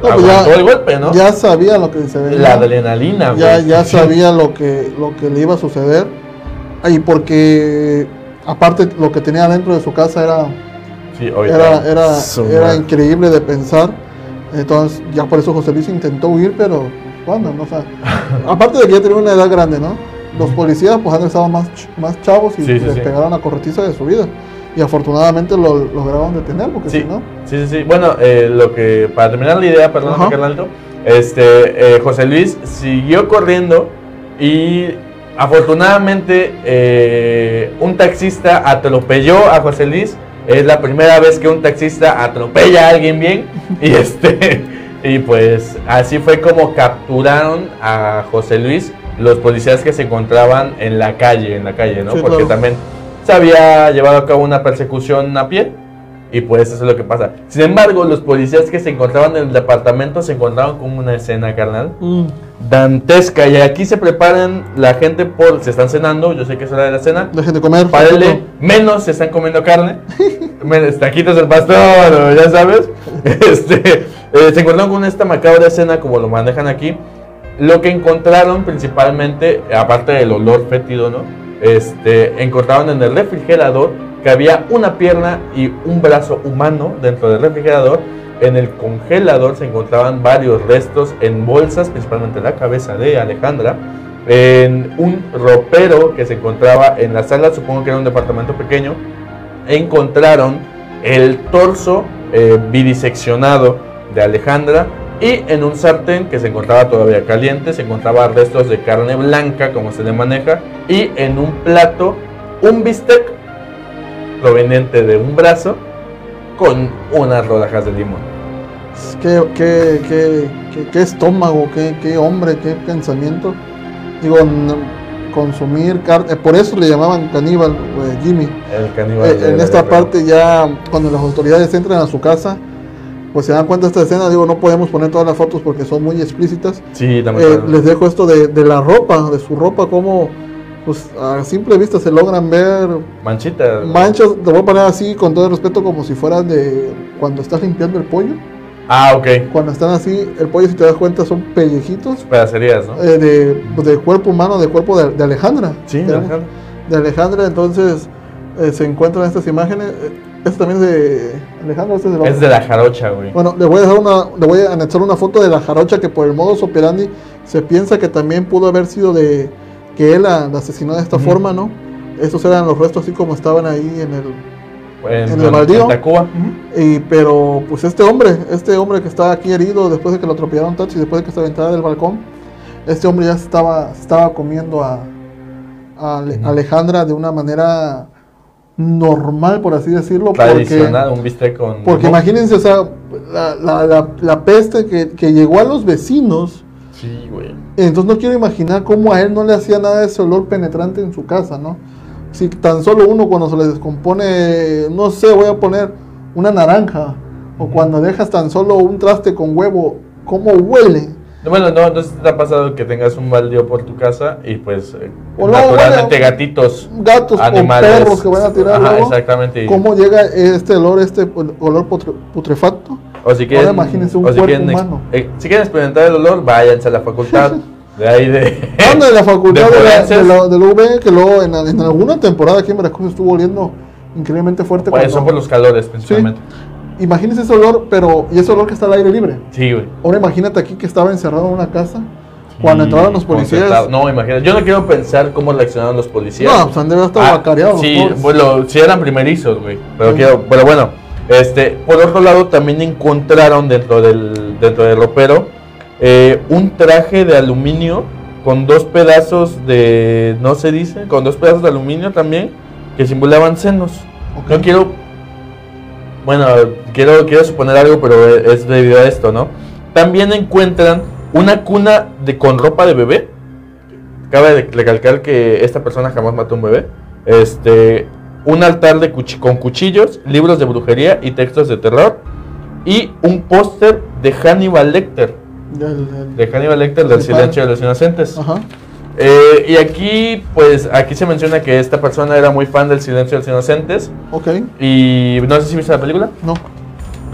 pues aguantó el golpe, ¿no? Ya sabía lo que se veía. La adrenalina, Ya, ya sabía lo que, lo que le iba a suceder. Y porque aparte lo que tenía dentro de su casa era, era, era, era increíble de pensar. Entonces ya por eso José Luis intentó huir, pero cuando, ¿no? aparte de que ya tenía una edad grande, ¿no? Los policías pues han estado más, más chavos y les pegaron la corretiza de su vida. Y afortunadamente lo lograron detener, porque si no... Sí, sí, sí. Bueno, eh, lo que, para terminar la idea, perdón, Carnalito, este, eh, José Luis siguió corriendo y afortunadamente eh, un taxista atropelló a José Luis. Es la primera vez que un taxista atropella a alguien bien. Y este y pues así fue como capturaron a José Luis los policías que se encontraban en la calle, en la calle, ¿no? Porque también se había llevado a cabo una persecución a pie y pues eso es lo que pasa. Sin embargo, los policías que se encontraban en el departamento se encontraban con una escena, carnal, mm. dantesca. Y aquí se preparan la gente por, se están cenando, yo sé que es hora de la cena. Dejen de comer. Párale, menos se están comiendo carne. Taquitos el pastor, ya sabes. Este eh, se encontraron con esta macabra escena como lo manejan aquí. Lo que encontraron principalmente, aparte del olor fétido, ¿no? Este, encontraron en el refrigerador que había una pierna y un brazo humano dentro del refrigerador. En el congelador se encontraban varios restos en bolsas, principalmente la cabeza de Alejandra. En un ropero que se encontraba en la sala, supongo que era un departamento pequeño, encontraron el torso eh, bidiseccionado de Alejandra y en un sartén que se encontraba todavía caliente se encontraba restos de carne blanca como se le maneja y en un plato un bistec proveniente de un brazo con unas rodajas de limón. Qué, qué, qué, qué estómago, qué, qué, hombre, qué pensamiento. Digo, consumir carne, por eso le llamaban caníbal, Jimmy. El caníbal. Eh, en esta parte ya, cuando las autoridades entran a su casa, pues se dan cuenta de esta escena, digo, no podemos poner todas las fotos porque son muy explícitas. Sí, también. Eh, les dejo esto de, de, la ropa, de su ropa, como pues a simple vista se logran ver manchitas. Manchas, te voy a poner así con todo el respeto como si fueran de cuando estás limpiando el pollo. Ah, ok. Cuando están así, el pollo si te das cuenta son pellejitos. Pedacerías, ¿no? Eh, de, pues, de, cuerpo humano, de cuerpo de, Alejandra. Sí, de Alejandra. De Alejandra, entonces eh, se encuentran estas imágenes. Este también es de Alejandro. Este es de, es de la jarocha, güey. Bueno, le voy a dejar una, le voy a anexar una foto de la jarocha que por el modo operandi Se piensa que también pudo haber sido de que él la, la asesinó de esta forma, ¿no? Estos eran los restos así como estaban ahí en el... En, En el baldío. Y, pero pues este hombre, este hombre que está aquí herido después de que lo atropellaron taxi, después de que se aventara del balcón, este hombre ya se estaba, estaba comiendo a, a. Alejandra de una manera normal, por así decirlo, porque, Tradicional, un bistec con. porque imagínense, o sea, la, la- la- la peste que, que llegó a los vecinos, Sí, güey. entonces no quiero imaginar cómo a él no le hacía nada de ese olor penetrante en su casa, ¿no? Si tan solo uno cuando se le descompone, no sé, voy a poner una naranja, o cuando dejas tan solo un traste con huevo, ¿cómo huele? Bueno, no, entonces te ha pasado que tengas un baldío por tu casa y pues eh, no, naturalmente gatitos, Gatos animales. o perros que van a tirar Ajá, luego, exactamente. ¿Cómo llega este olor, este olor putre- putrefacto? O si quieren, Ahora imagínense un o si cuerpo quieren, ex- humano. eh, si quieren experimentar el olor, váyanse a la facultad de ahí de. De la facultad de de, la, de la- de la que luego en, en alguna temporada aquí en Veracruz estuvo oliendo increíblemente fuerte. Pues cuando- son por los calores principalmente. Imagínense ese olor, pero y ese olor que está al aire libre. Sí, güey. Ahora imagínate aquí que estaba encerrado en una casa. Cuando entraron los policías. No, imagínate. Yo no quiero pensar cómo reaccionaron los policías. No, pues han de haber estado Ah, bacareados. Sí, bueno, sí eran primerizos, güey. Pero, Sí. quiero, pero bueno, este, por otro lado también encontraron dentro del, dentro del ropero eh, un traje de aluminio con dos pedazos de, no se dice, con dos pedazos de aluminio también que simulaban senos. Ok. No quiero, bueno, quiero, quiero suponer algo, pero es debido a esto, ¿no? También encuentran una cuna de, con ropa de bebé. Cabe de- recalcar que esta persona jamás mató a un bebé. Este, un altar de con cuchillos, libros de brujería y textos de terror. Y un póster de Hannibal Lecter. De Hannibal Lecter del El Silencio de los Inocentes. Ajá. Eh, y aquí, pues, aquí se menciona que esta persona era muy fan del Silencio de los Inocentes. Ok. Y no sé si viste la película. No.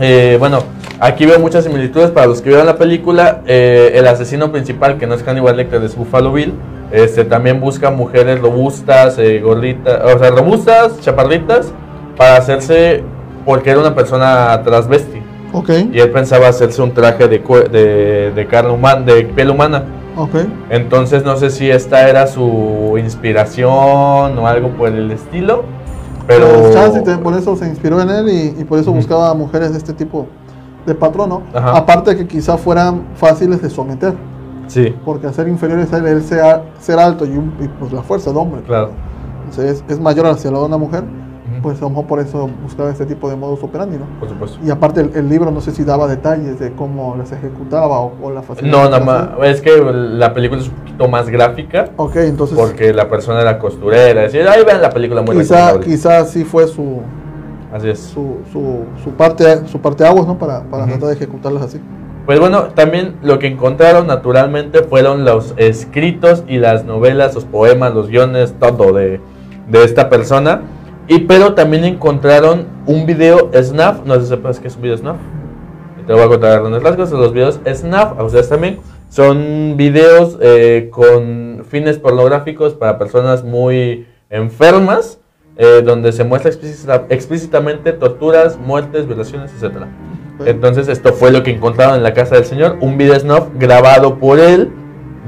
Eh, bueno, aquí veo muchas similitudes para los que vieron la película. eh, el asesino principal, que no es Hannibal Lecter, es Buffalo Bill. Este, también busca mujeres robustas, eh, gorditas, o sea, robustas, chaparritas, para hacerse, porque era una persona transvesti. Ok. Y él pensaba hacerse un traje de, de, de carne humana, de piel humana. Ok. Entonces no sé si esta era su inspiración o algo por el estilo. Pero... Pues, por eso se inspiró en él y, y por eso Ujú. buscaba mujeres de este tipo de patrón, ¿no? Ajá. Aparte de que quizá fueran fáciles de someter. Sí, Porque ser inferiores a él, él ser, ser alto y, un- y, pues la fuerza de hombre. claro. Entonces es, es mayor hacia la de una mujer. Pues a lo mejor por eso buscaba este tipo de modus operandi, ¿no? Por supuesto. Y aparte el, el libro no sé si daba detalles de cómo las ejecutaba o, o la facilidad. No, nada más. Es que la película es un poquito más gráfica. Ok, entonces Porque la persona era costurera. Decir, ahí vean la película muy quizá, quizá sí fue su, Así es. su, su, su parte su parte aguas, ¿no? Para, para Ujú. tratar de ejecutarlas así. Pues bueno, también lo que encontraron naturalmente fueron los escritos y las novelas, los poemas, los guiones, todo de, de esta persona. Y pero también encontraron un video snap, no sé si sepas qué es un video snap. Te voy a contar algunos rasgos los videos snap, a ustedes también. Son videos eh, con fines pornográficos para personas muy enfermas, eh, donde se muestra explícita- explícitamente torturas, muertes, violaciones, etcétera. Entonces esto fue lo que encontraron en la casa del señor, un video snuff grabado por él,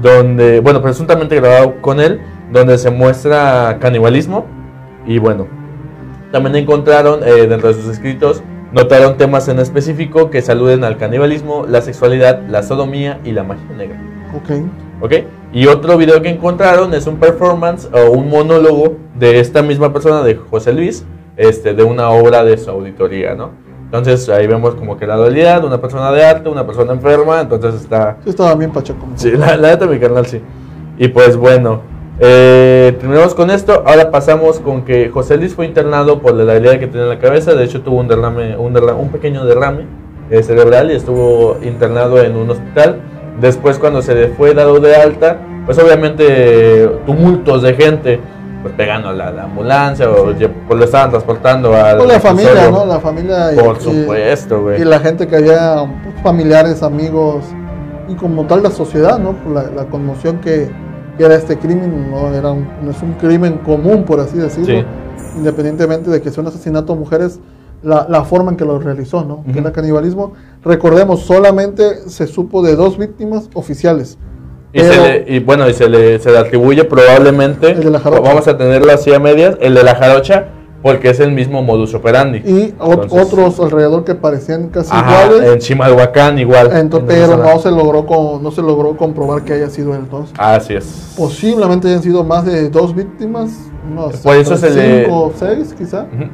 donde, bueno, presuntamente grabado con él, donde se muestra canibalismo y bueno, también encontraron eh, dentro de sus escritos, notaron temas en específico que saluden al canibalismo, la sexualidad, la sodomía y la magia negra. Ok. ¿Ok? Y otro video que encontraron es un performance o un monólogo de esta misma persona, de José Luis, este, de una obra de su auditoría, ¿no? Entonces ahí vemos como que la dualidad, una persona de arte, una persona enferma, entonces está... Sí, estaba bien pacheco. Sí, la, la neta, mi carnal, sí. Y pues bueno, eh, terminamos con esto. Ahora pasamos con que José Luis fue internado por la herida que tenía en la cabeza. De hecho, tuvo un derrame, un, derra- un pequeño derrame eh, cerebral y estuvo internado en un hospital. Después, cuando se le fue dado de alta, pues obviamente tumultos de gente, pues pegando a la, la ambulancia o pues lo estaban transportando a Pues la familia, ¿no? La familia Por y- supuesto, güey. y la gente que había, pues, familiares, amigos y como tal la sociedad, ¿no? Por la, la conmoción que era este crimen, no era un- no es un crimen común, por así decirlo, Sí. independientemente de que sea un asesinato a mujeres, la, la forma en que lo realizó, ¿no? Que Ujú. era canibalismo. Recordemos, solamente se supo de dos víctimas oficiales, Y, se le, y bueno, y se le, se le atribuye probablemente, El de la jarocha. vamos a tenerlo así a medias, el de la jarocha, porque es el mismo modus operandi. Y ot- Entonces- otros alrededor que parecían casi Ajá, iguales. en Chimalhuacán igual. Ento- en pero no se logró con- no se logró comprobar que haya sido entonces. Así es. Posiblemente hayan sido más de dos víctimas, unos Por eso se le- cinco o seis quizá. Ujú.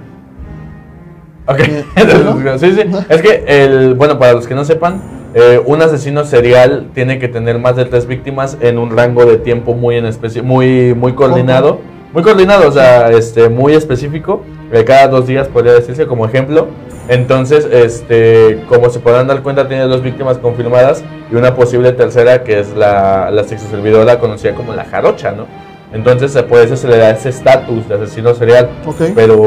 Ok, Eh, sí, sí. Es que, el, bueno, para los que no sepan, eh, un asesino serial tiene que tener más de tres víctimas en un rango de tiempo muy en especie, muy, muy coordinado. Muy coordinado, o sea, este, muy específico. De cada dos días podría decirse como ejemplo. Entonces, este, como se podrán dar cuenta, tiene dos víctimas confirmadas y una posible tercera que es la, la sexoservidora conocida como la jarocha, ¿no? Entonces, eh, por eso se le da ese estatus de asesino serial Ok. pero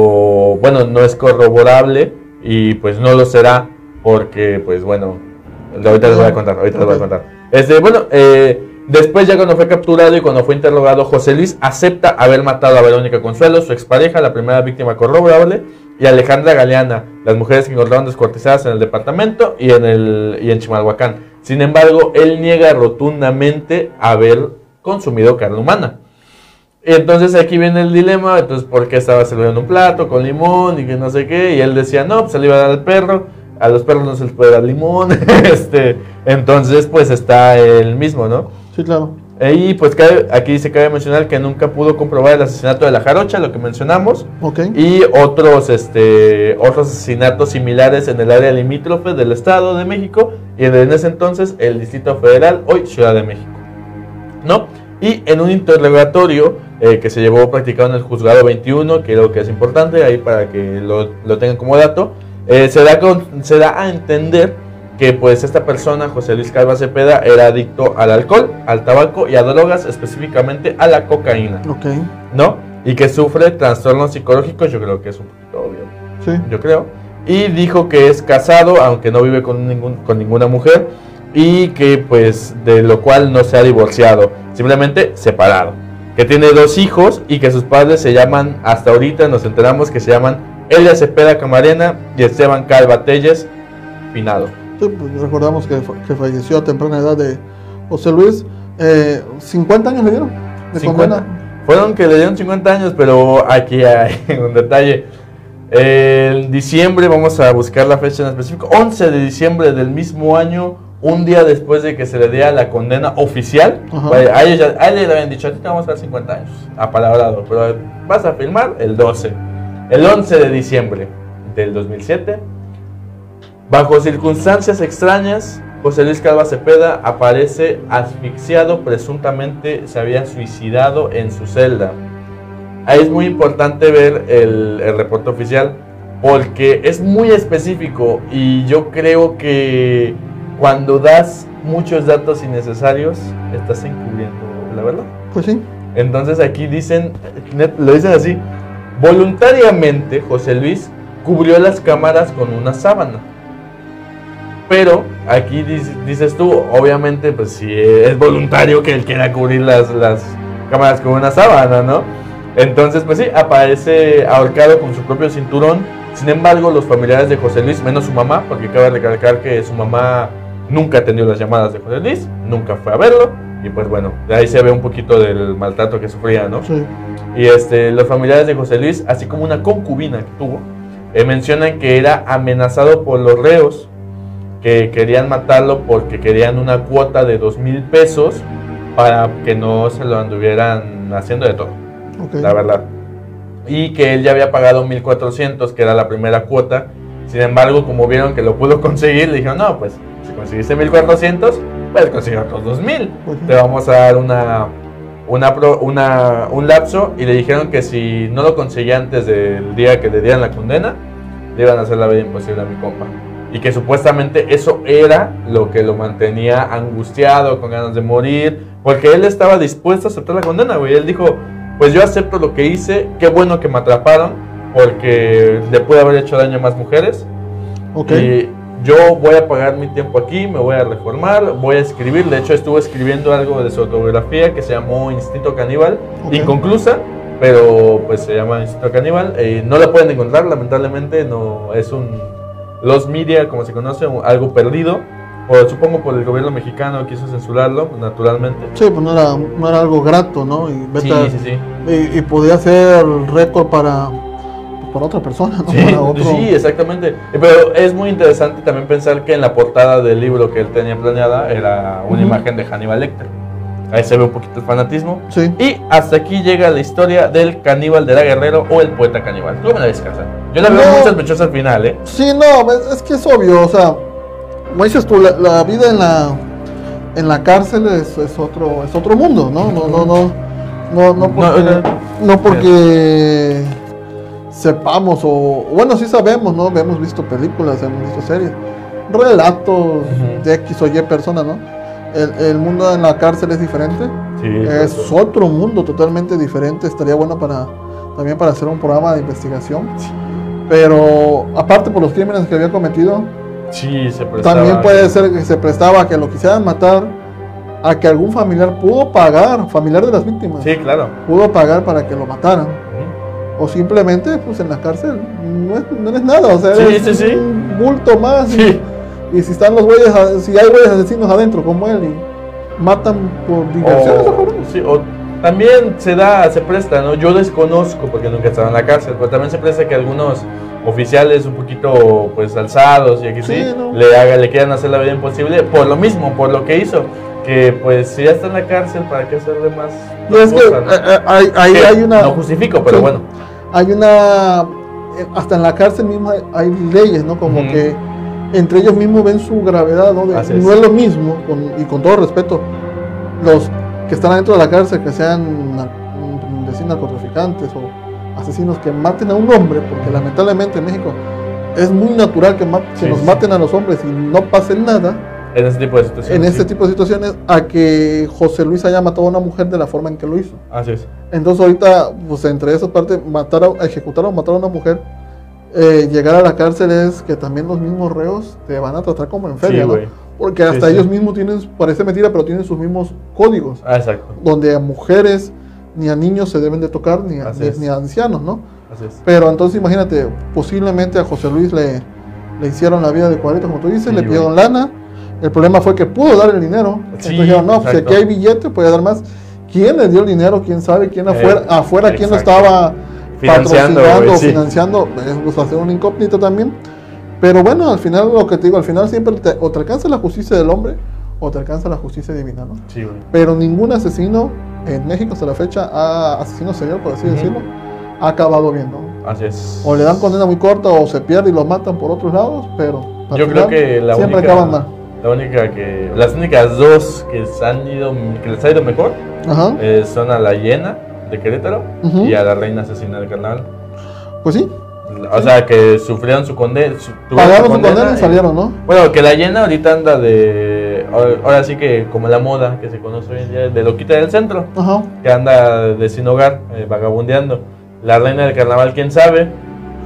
bueno, no es corroborable y pues no lo será porque pues bueno, ahorita les voy a contar, ahorita les voy a contar. Este, bueno, eh, después ya cuando fue capturado y cuando fue interrogado, José Luis acepta haber matado a Verónica Consuelo, su expareja, la primera víctima corroborable, y Alejandra Galeana, las mujeres que encontraron descuartizadas en el departamento y en, el, y en Chimalhuacán. Sin embargo, él niega rotundamente haber consumido carne humana. Y entonces aquí viene el dilema, entonces por qué estaba sirviendo un plato con limón y que no sé qué, y él decía, no, pues se le iba a dar al perro, a los perros no se les puede dar limón, este, entonces pues está el mismo, ¿no? Sí, claro. Y pues cabe- aquí se cabe mencionar que nunca pudo comprobar el asesinato de la jarocha, lo que mencionamos, Ok. y otros, este, otros asesinatos similares en el área limítrofe del Estado de México y en, en ese entonces el Distrito Federal, hoy Ciudad de México. ¿No? Y en un interrogatorio eh, que se llevó practicado en el juzgado 21, que creo que es importante ahí para que lo, lo tengan como dato, eh, se, da con- se da a entender que pues esta persona, José Luis Calva Cepeda, era adicto al alcohol, al tabaco y a drogas, específicamente a la cocaína. Ok. ¿no? Y que sufre trastornos psicológicos, yo creo que es un poquito obvio, Sí. yo creo. Y dijo que es casado, aunque no vive con, ningún, con ninguna mujer, y que pues de lo cual no se ha divorciado, simplemente separado. Que tiene dos hijos y que sus padres se llaman, hasta ahorita nos enteramos que se llaman Elia Cepeda Camarena y Esteban Calva Telles Pinado. Pues, recordamos que, fa- que falleció a temprana edad de José Luis. Eh, 50 años le dieron de 50. condena. Fueron que le dieron 50 años, pero aquí hay un detalle. En diciembre, vamos a buscar la fecha en específico, 11 de diciembre del mismo año, un día después de que se le diera la condena oficial, a, ellos ya- a le habían dicho, a ti te vamos a dar 50 años, apalabrado, pero vas a firmar el 12. El 11 de diciembre del 2007, bajo circunstancias extrañas, José Luis Calva Cepeda aparece asfixiado, presuntamente se había suicidado en su celda. Ahí es muy importante ver el, el reporte oficial porque es muy específico y yo creo que cuando das muchos datos innecesarios estás encubriendo la verdad. Pues sí. Entonces aquí dicen, lo dicen así, voluntariamente José Luis cubrió las cámaras con una sábana. Pero aquí dices, dices tú, obviamente, pues si es voluntario que él quiera cubrir las, las cámaras con una sábana, ¿no? Entonces, pues sí, aparece ahorcado con su propio cinturón. Sin embargo, los familiares de José Luis, menos su mamá, porque cabe recalcar que su mamá nunca atendió las llamadas de José Luis, nunca fue a verlo. Y pues bueno, de ahí se ve un poquito del maltrato que sufría, ¿no? Sí. Y este, los familiares de José Luis, así como una concubina que tuvo, eh, mencionan que era amenazado por los reos que querían matarlo porque querían una cuota de dos mil pesos para que no se lo anduvieran haciendo de todo, la verdad. Y que él ya había pagado 1400, que era la primera cuota. Sin embargo, como vieron que lo pudo conseguir, le dijeron, no, pues si conseguiste 1400, puedes conseguir otros 2000 Pues sí. te vamos a dar una, una, pro- una- un lapso y le dijeron que si no lo conseguía antes del día que le dieran la condena, le iban a hacer la vida imposible a mi compa. Y que supuestamente eso era lo que lo mantenía angustiado, con ganas de morir, porque él estaba dispuesto a aceptar la condena, güey. Él dijo, pues yo acepto lo que hice, qué bueno que me atraparon, porque le pude haber hecho daño a más mujeres. Ok. Y yo voy a pagar mi tiempo aquí, me voy a reformar, voy a escribir. De hecho, estuve escribiendo algo de su autobiografía que se llamó Instinto Caníbal, Ok. inconclusa, pero pues se llama Instinto Caníbal. Eh, no la pueden encontrar, lamentablemente, no es un Los Media, como se conoce, algo perdido. por- supongo por el gobierno mexicano quiso censurarlo, naturalmente. Sí, pues no era, no era algo grato, ¿no? Y, Sí, a- sí, sí. y, y podía ser récord para, para otra persona, ¿no? Sí, para otro. sí, exactamente. Pero es muy interesante también pensar que en la portada del libro que él tenía planeada era una imagen de Hannibal Lecter. Ahí se ve un poquito el fanatismo. Sí. Y hasta aquí llega la historia del caníbal de la Guerrero o el poeta caníbal. ¿Cómo la descansa? Yo la veo No. muy sospechosa al final, ¿eh? Sí, no, es, que es obvio, o sea, como dices tú, la, la vida en la en la cárcel es, es otro es otro mundo, ¿no? No, no, no, no, no porque, no. no porque sepamos o bueno sí sabemos, ¿no? Hemos visto películas, hemos visto series, relatos de X o Y persona, ¿no? El, el mundo en la cárcel es diferente, Sí. es otro mundo totalmente diferente. Estaría bueno para también para hacer un programa de investigación. Pero aparte por los crímenes que había cometido, Sí, se prestaba. también puede ser que se prestaba a que lo quisieran matar, a que algún familiar pudo pagar, familiar de las víctimas, Sí, claro. pudo pagar para que lo mataran. O simplemente, pues en la cárcel no, es, no nada, o sea, Sí, sí, sí. un bulto más. y- Sí. Y, si están los güeyes, si hay güeyes asesinos adentro como él y matan por diversión, O, sí, o también se da, se presta, ¿no? Yo desconozco porque nunca he estado en la cárcel, pero también se presta que algunos oficiales un poquito pues alzados y aquí sí, Sí, ¿no? le haga, le quieran hacer la vida imposible por lo mismo, por lo que hizo. Que pues si ya está en la cárcel, ¿para qué hacerle más? Y es que cosa, no? eh, eh, hay, hay- Que hay una. No justifico, pero Sí. bueno. hay una eh, hasta en la cárcel misma hay, leyes no como Ujú. que entre ellos mismos ven su gravedad no, Así no es. es lo mismo con- y con todo respeto los que están adentro de la cárcel que sean decir, narcotraficantes o asesinos que maten a un hombre porque lamentablemente en México es muy natural que, ma- que Sí, nos sí. maten a los hombres y no pase nada En ese tipo de situaciones. en este sí. tipo de situaciones a que José Luis haya matado a una mujer de la forma en que lo hizo Así es. entonces ahorita, pues entre esas partes, matar a, ejecutar o matar a una mujer, eh, llegar a la cárcel es que también los mismos reos te van a tratar como en feria, Sí, ¿no? güey. Porque hasta sí. ellos mismos tienen, parece mentira, pero tienen sus mismos códigos, Ah, exacto. donde a mujeres ni a niños se deben de tocar, ni a, Así ni- es. ni a ancianos, ¿no? Así es. Pero entonces imagínate, posiblemente a José Luis le, le hicieron la vida de cuadrito, como tú dices, le güey. pidieron lana. El problema fue que pudo dar el dinero. Entonces dijeron, no, pues exacto. aquí hay billete, puede dar más. ¿Quién le dio el dinero? ¿Quién sabe? ¿Quién Eh, afuera? afuera ¿Quién lo estaba Financiando, patrocinando o sí. financiando? Es pues, hacer una incógnita también. Pero bueno, al final lo que te digo, al final siempre te- o te alcanza la justicia del hombre o te alcanza la justicia divina, ¿no? Sí, güey. Pero ningún asesino en México hasta la fecha, ha, asesino serial, por así Ujú. decirlo, ha acabado bien, ¿no? Así es. O le dan condena muy corta o se pierde y lo matan por otros lados, pero al Yo creo final que la siempre única, acaban mal. la única que, las únicas dos que se han ido, que les ha ido mejor, Ajá. eh, son a la hiena de Querétaro y a la reina asesina del carnaval. Pues sí, O sea, que sufrieron su condena. pagaron su condena y salieron, ¿no? Bueno, que la llena ahorita anda de. ahora- sí que, como la moda que se conoce hoy en día, de loquita del centro, Ajá. que anda de sin hogar, eh, vagabundeando. La reina del carnaval, quién sabe,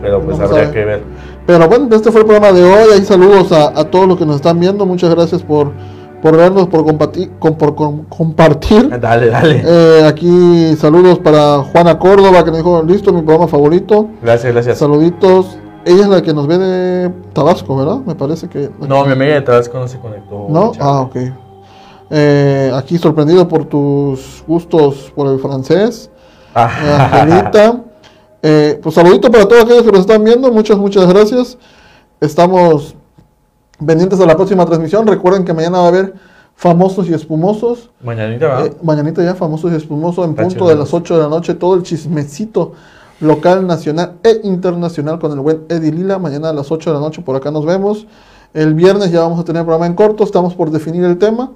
pero pues No habría sabe. que ver. Pero bueno, este fue el programa de hoy. Ahí saludos a, a todos los que nos están viendo. Muchas gracias por, por vernos, por, compartir con- por com- compartir. Dale, dale. Eh, aquí saludos para Juana Córdoba, que nos dijo, listo, mi programa favorito. Gracias, gracias. Saluditos. Ella es la que nos ve de Tabasco, ¿verdad? Me parece que... No, mi amiga de Tabasco no se conectó. ¿No? Ah, ok. Eh, aquí sorprendido por tus gustos por el francés. Ah, Angelita. Eh, pues saludito para todos aquellos que nos están viendo. Muchas, muchas gracias. Estamos pendientes a la próxima transmisión. Recuerden que mañana va a haber famosos y espumosos. Mañanita va. Eh, mañanita ya, famosos y espumosos, en punto de las 8 de la noche. Todo el chismecito local, nacional e internacional con el buen Eddie Lila. Mañana a las 8 de la noche por acá nos vemos. El viernes ya vamos a tener programa en corto. Estamos por definir el tema.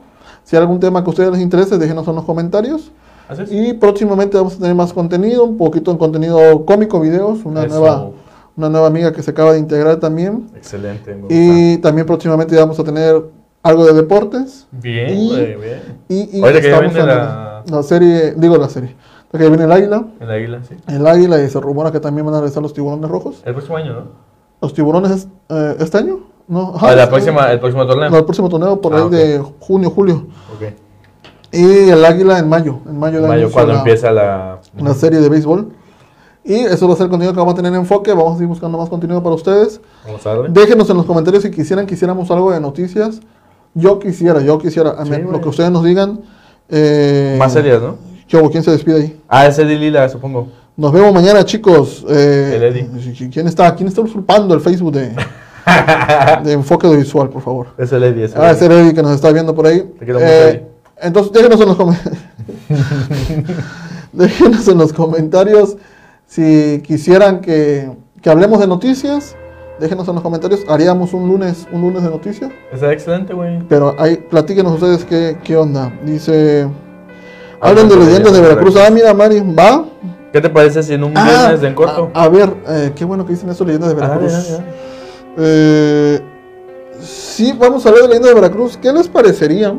Si hay algún tema que a ustedes les interese, déjenos en los comentarios. ¿Así es? Y próximamente vamos a tener más contenido, un poquito en contenido cómico, videos, una Eso. nueva, una nueva amiga que se acaba de integrar también. Excelente. me gusta. Y también próximamente vamos a tener algo de deportes. Bien, y- güey, bien. Y, y Ahorita que estamos en la- la serie, digo la serie, que viene el águila, El águila, sí. el águila y se rumora que también van a regresar los tiburones rojos. El próximo año, ¿no? Los tiburones es, eh, este año, ¿no? Ah, la este- próxima, el próximo torneo. No, el próximo torneo por Ah, ahí de junio, julio. Ok. Y el águila en mayo, en mayo de Mayo, cuando la- empieza la. una serie de béisbol. Y eso va a ser el contenido que vamos a tener en enfoque. Vamos a seguir buscando más contenido para ustedes. Vamos a darle. Déjenos en los comentarios si quisieran que hiciéramos algo de noticias Yo quisiera, yo quisiera, Sí, lo que ustedes nos digan. Eh, Más serias, ¿no? ¿Quién se despide ahí? Ah, ese de Lila, supongo. Nos vemos mañana, chicos. Eh, El Eddie. ¿Quién está? ¿Quién está usurpando el Facebook de, de enfoque visual, por favor? Es el Eddie, ese Ah, es el Eddie que nos está viendo por ahí. Te quiero mucho, Eh, entonces, déjenos en los comentarios. déjenos en los comentarios si quisieran que, que hablemos de noticias. Déjenos en los comentarios. Haríamos un lunes, un lunes de noticias. Está excelente, güey. Pero ahí, platíquenos ustedes qué, qué onda. Dice. Hablan Hablen de de leyendas de Veracruz. Ah, mira, Mari, va. ¿Qué te parece si en un Ah, viernes de en corto? A, a ver, eh, qué bueno que dicen eso, leyendas de Ah, Veracruz. dale, dale, dale. Eh, sí, vamos a hablar de leyendas de Veracruz. ¿Qué les parecería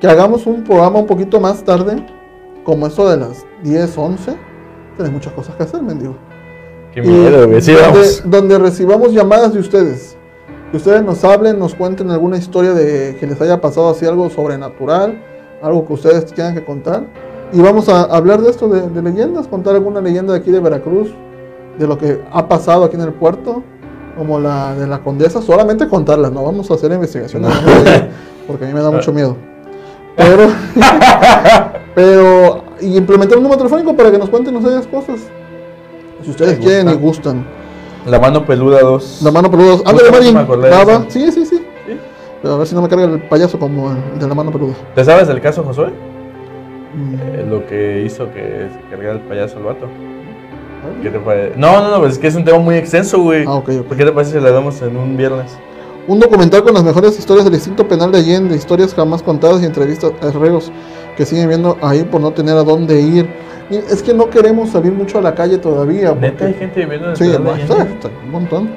que hagamos un programa un poquito más tarde? Como eso de las 10, 11. Tienes muchas cosas que hacer, mendigo. Qué miedo. Sí, donde, donde recibamos llamadas de ustedes. Que ustedes nos hablen, nos cuenten alguna historia de que les haya pasado así algo sobrenatural, algo que ustedes tengan que contar. Y vamos a hablar de esto, de, de leyendas, contar alguna leyenda de aquí de Veracruz, de lo que ha pasado aquí en el puerto, como la de la condesa, solamente contarlas, no vamos a hacer investigaciones, porque a mí me da mucho miedo. Pero, pero, y implementar un número telefónico para que nos cuenten ustedes cosas. Si ustedes Me quieren y gusta. gustan. La mano peluda 2. La mano peluda. Ándale, Justo Marín. Sí, sí, sí. ¿Sí? Pero a ver si no me carga el payaso como el de la mano peluda. ¿Te sabes del caso Josué? Mm, Eh, lo que hizo que se cargara el payaso al vato. ¿Qué te parece? No, no, no, pues es que es un tema muy extenso, güey. Ah, ok, ok. ¿Por qué te parece si le damos en un viernes? Un documental con las mejores historias del instinto penal de Allende, historias jamás contadas y entrevistas a herreros que siguen viendo ahí por no tener a dónde ir. Y es que no queremos salir mucho a la calle todavía. Neta, hay Porque, gente viviendo en el sí, de no, está- Allende? está un montón.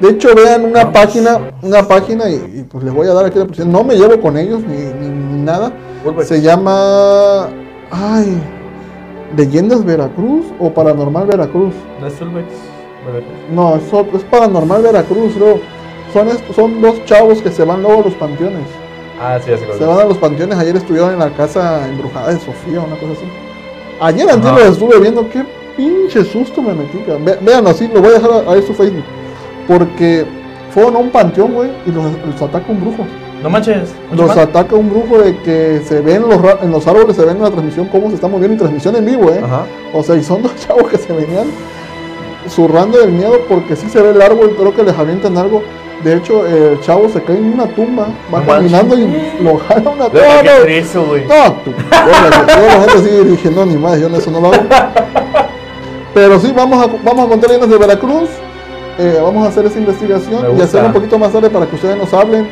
De hecho, vean una página, una página y, y, pues les voy a dar aquí la posición. No me llevo con ellos ni, ni- ni nada. Se llama. Ay. ¿Leyendas Veracruz o Paranormal Veracruz? ¿No es. No, es, Paranormal Veracruz, creo. Son, son dos chavos que se van luego a los panteones. Ah, sí, cuál Se van a los panteones. Ayer estuvieron en la casa embrujada de Sofía, una cosa así. Ayer antes los estuve viendo. Qué pinche susto me metí. Ve- vean así, lo voy a dejar a- ahí su Facebook. Porque fueron a un panteón, güey, y los, los ataca un brujo. No manches. Los ataca un brujo de que se ven los, ra- en los árboles, se ven en la transmisión cómo se está moviendo y transmisión en vivo, ¿eh? Ajá. O sea, y son dos chavos que se venían zurrando del miedo porque sí se ve el árbol, creo que les avientan algo. De hecho, el chavo se cae en una tumba, va No caminando y lo jala una tumba. triste, güey. No, tú, la- neta sí dije, no, ni más, yo eso no lo hago. Pero sí, vamos a, vamos a contar leyendas de Veracruz. eh, vamos a hacer esa investigación y hacerlo un poquito más tarde para que ustedes nos hablen.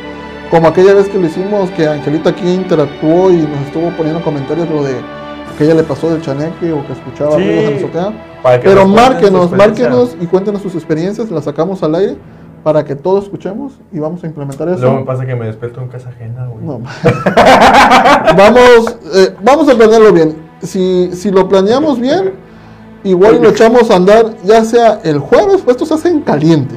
Como aquella vez que lo hicimos, que Angelita aquí interactuó y nos estuvo poniendo comentarios lo de que ella le pasó del chaneque o que escuchaba Sí. ruidos en la azotea. Pero márquenos, márquenos y cuéntenos sus experiencias, las sacamos al aire para que todos escuchemos y vamos a implementar eso. Luego me pasa que me despierto en casa ajena, güey. No. vamos, eh, vamos a planearlo bien. Si, si lo planeamos bien, igual lo echamos a andar ya sea el jueves, pues esto se hace en caliente.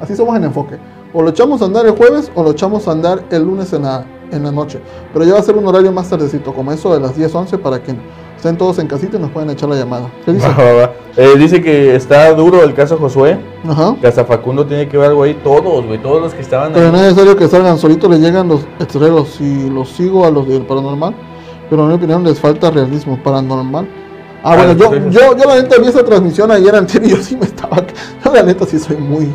Así somos en enfoque. O lo echamos a andar el jueves o lo echamos a andar el lunes en la, en la noche. Pero ya va a ser un horario más tardecito, como eso de las 10, 11, para que estén todos en casita y nos puedan echar la llamada. ¿Qué dice? Eh, dice que está duro el caso Josué. Ajá. Que hasta Facundo tiene que ver algo ahí. Todos, güey. Todos los que estaban Pero ahí. no es necesario que salgan, solito le llegan los extreros. Si los sigo a los del paranormal, pero en mi opinión les falta realismo paranormal. Ah, Ah, bueno, yo, yo, yo la neta vi esa transmisión ayer anterior y yo sí me estaba. Yo la neta sí soy muy,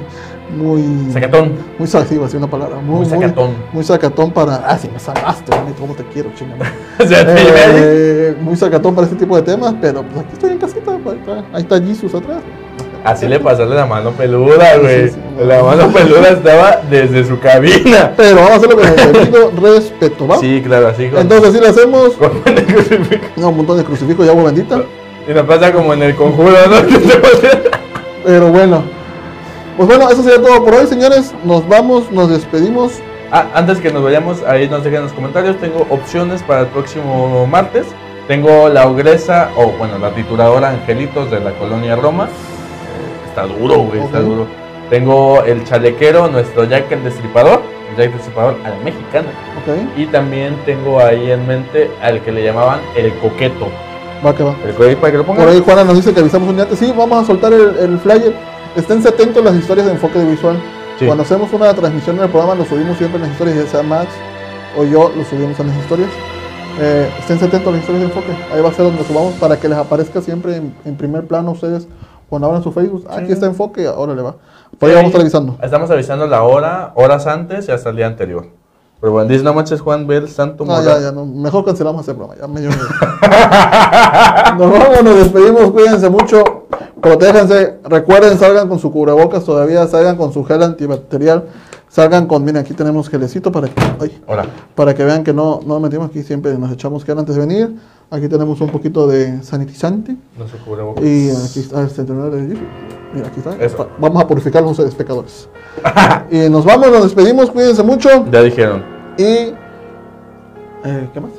muy. Sacatón. Muy sa- sí, iba a decir una palabra. Muy, Muy sacatón. Muy, sacatón para. Ah, sí, me salvaste, cómo te quiero, chingada. Ahí. Eh, muy sacatón para este tipo de temas, pero pues aquí estoy en casita. pues, Ahí está, ahí está Jesus atrás. Así le pasarle la mano peluda, güey. Sí, sí, La mano peluda estaba desde su cabina. Pero vamos a hacerlo con el debido respeto, ¿va? Sí, claro, así. Con, Entonces, así lo hacemos. con el crucifijo. No, un montón de crucifijos y agua bendita. Y nos pasa como en el conjuro, ¿no? Pero bueno. Pues bueno, eso sería todo por hoy, señores. Nos vamos, nos despedimos. Ah, antes que nos vayamos, ahí nos dejen en los comentarios. Tengo opciones para el próximo martes. Tengo la ogresa, o bueno, la trituradora Angelitos de la colonia Roma. Eh, Está duro, güey, está duro. Tengo el chalequero, nuestro Jack el Destripador. El Jack el Destripador a la mexicana. Ok, Y también tengo ahí en mente al que le llamaban el coqueto. va que va. El coqueto para que lo pongan. Por ahí Juana nos dice que avisamos un día antes. Sí, vamos a soltar el, el flyer. Esténse atentos a las historias de enfoque de visual. Sí. Cuando hacemos una transmisión en el programa, lo subimos siempre en las historias, ya sea Max o yo lo subimos a las historias. Eh, estén atentos a las historias de enfoque. Ahí va a ser donde subamos para que les aparezca siempre en, en primer plano a ustedes cuando abran su Facebook. Ah, Aquí está enfoque, ahora le va. Por ahí Sí, vamos avisando. Estamos avisando la hora, horas antes y hasta el día anterior. Pero bueno, dice, no manches, Juan, ve el santo No, moral". ya, ya, no. mejor cancelamos ese programa. Ya me dio miedo. Nos vamos, nos despedimos, cuídense mucho. Protéjanse, recuerden, salgan con su cubrebocas todavía, salgan con su gel antibacterial, salgan con, miren, aquí tenemos gelecito para que, ay, Hola. para que vean que no, no metimos aquí, siempre nos echamos gel antes de venir. Aquí tenemos un poquito de sanitizante. No se cubrebocas. Y aquí está el centenario de. Mira, aquí está. Eso. Vamos a purificarnos ustedes, pecadores. y nos vamos, nos despedimos, cuídense mucho. Ya dijeron. Y. eh, ¿Qué más?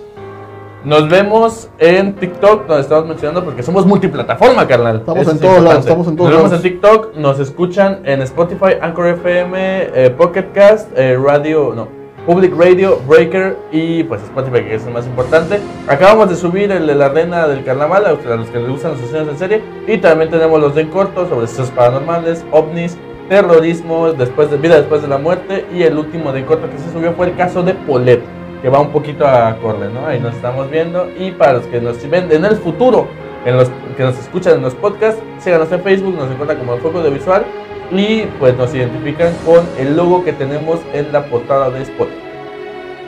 Nos vemos en TikTok, donde estamos mencionando, porque somos multiplataforma, carnal. Estamos Eso en es todos lados, estamos en todos Nos vemos lados. en TikTok, nos escuchan en Spotify, Anchor FM, eh, Pocket Cast, eh, Radio, no, Public Radio, Breaker y pues Spotify, que es el más importante. Acabamos de subir el de la arena del carnaval, a los que les gustan las sesiones en serie. Y también tenemos los de en corto sobre sucesos paranormales, ovnis, terrorismo, después de vida después de la muerte. Y el último de en corto que se subió fue el caso de Polet que va un poquito a acorde, ¿no? Ahí nos estamos viendo. Y para los que nos ven en el futuro, en los que nos escuchan en los podcasts, síganos en Facebook, nos encuentran como el Foco de Visual y pues nos identifican con el logo que tenemos en la portada de Spotify.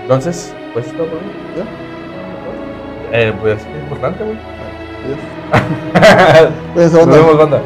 Entonces, pues esto por mí. ¿Ya? Eh, pues es importante, güey. Adiós. Cuídense, Nos vemos, banda.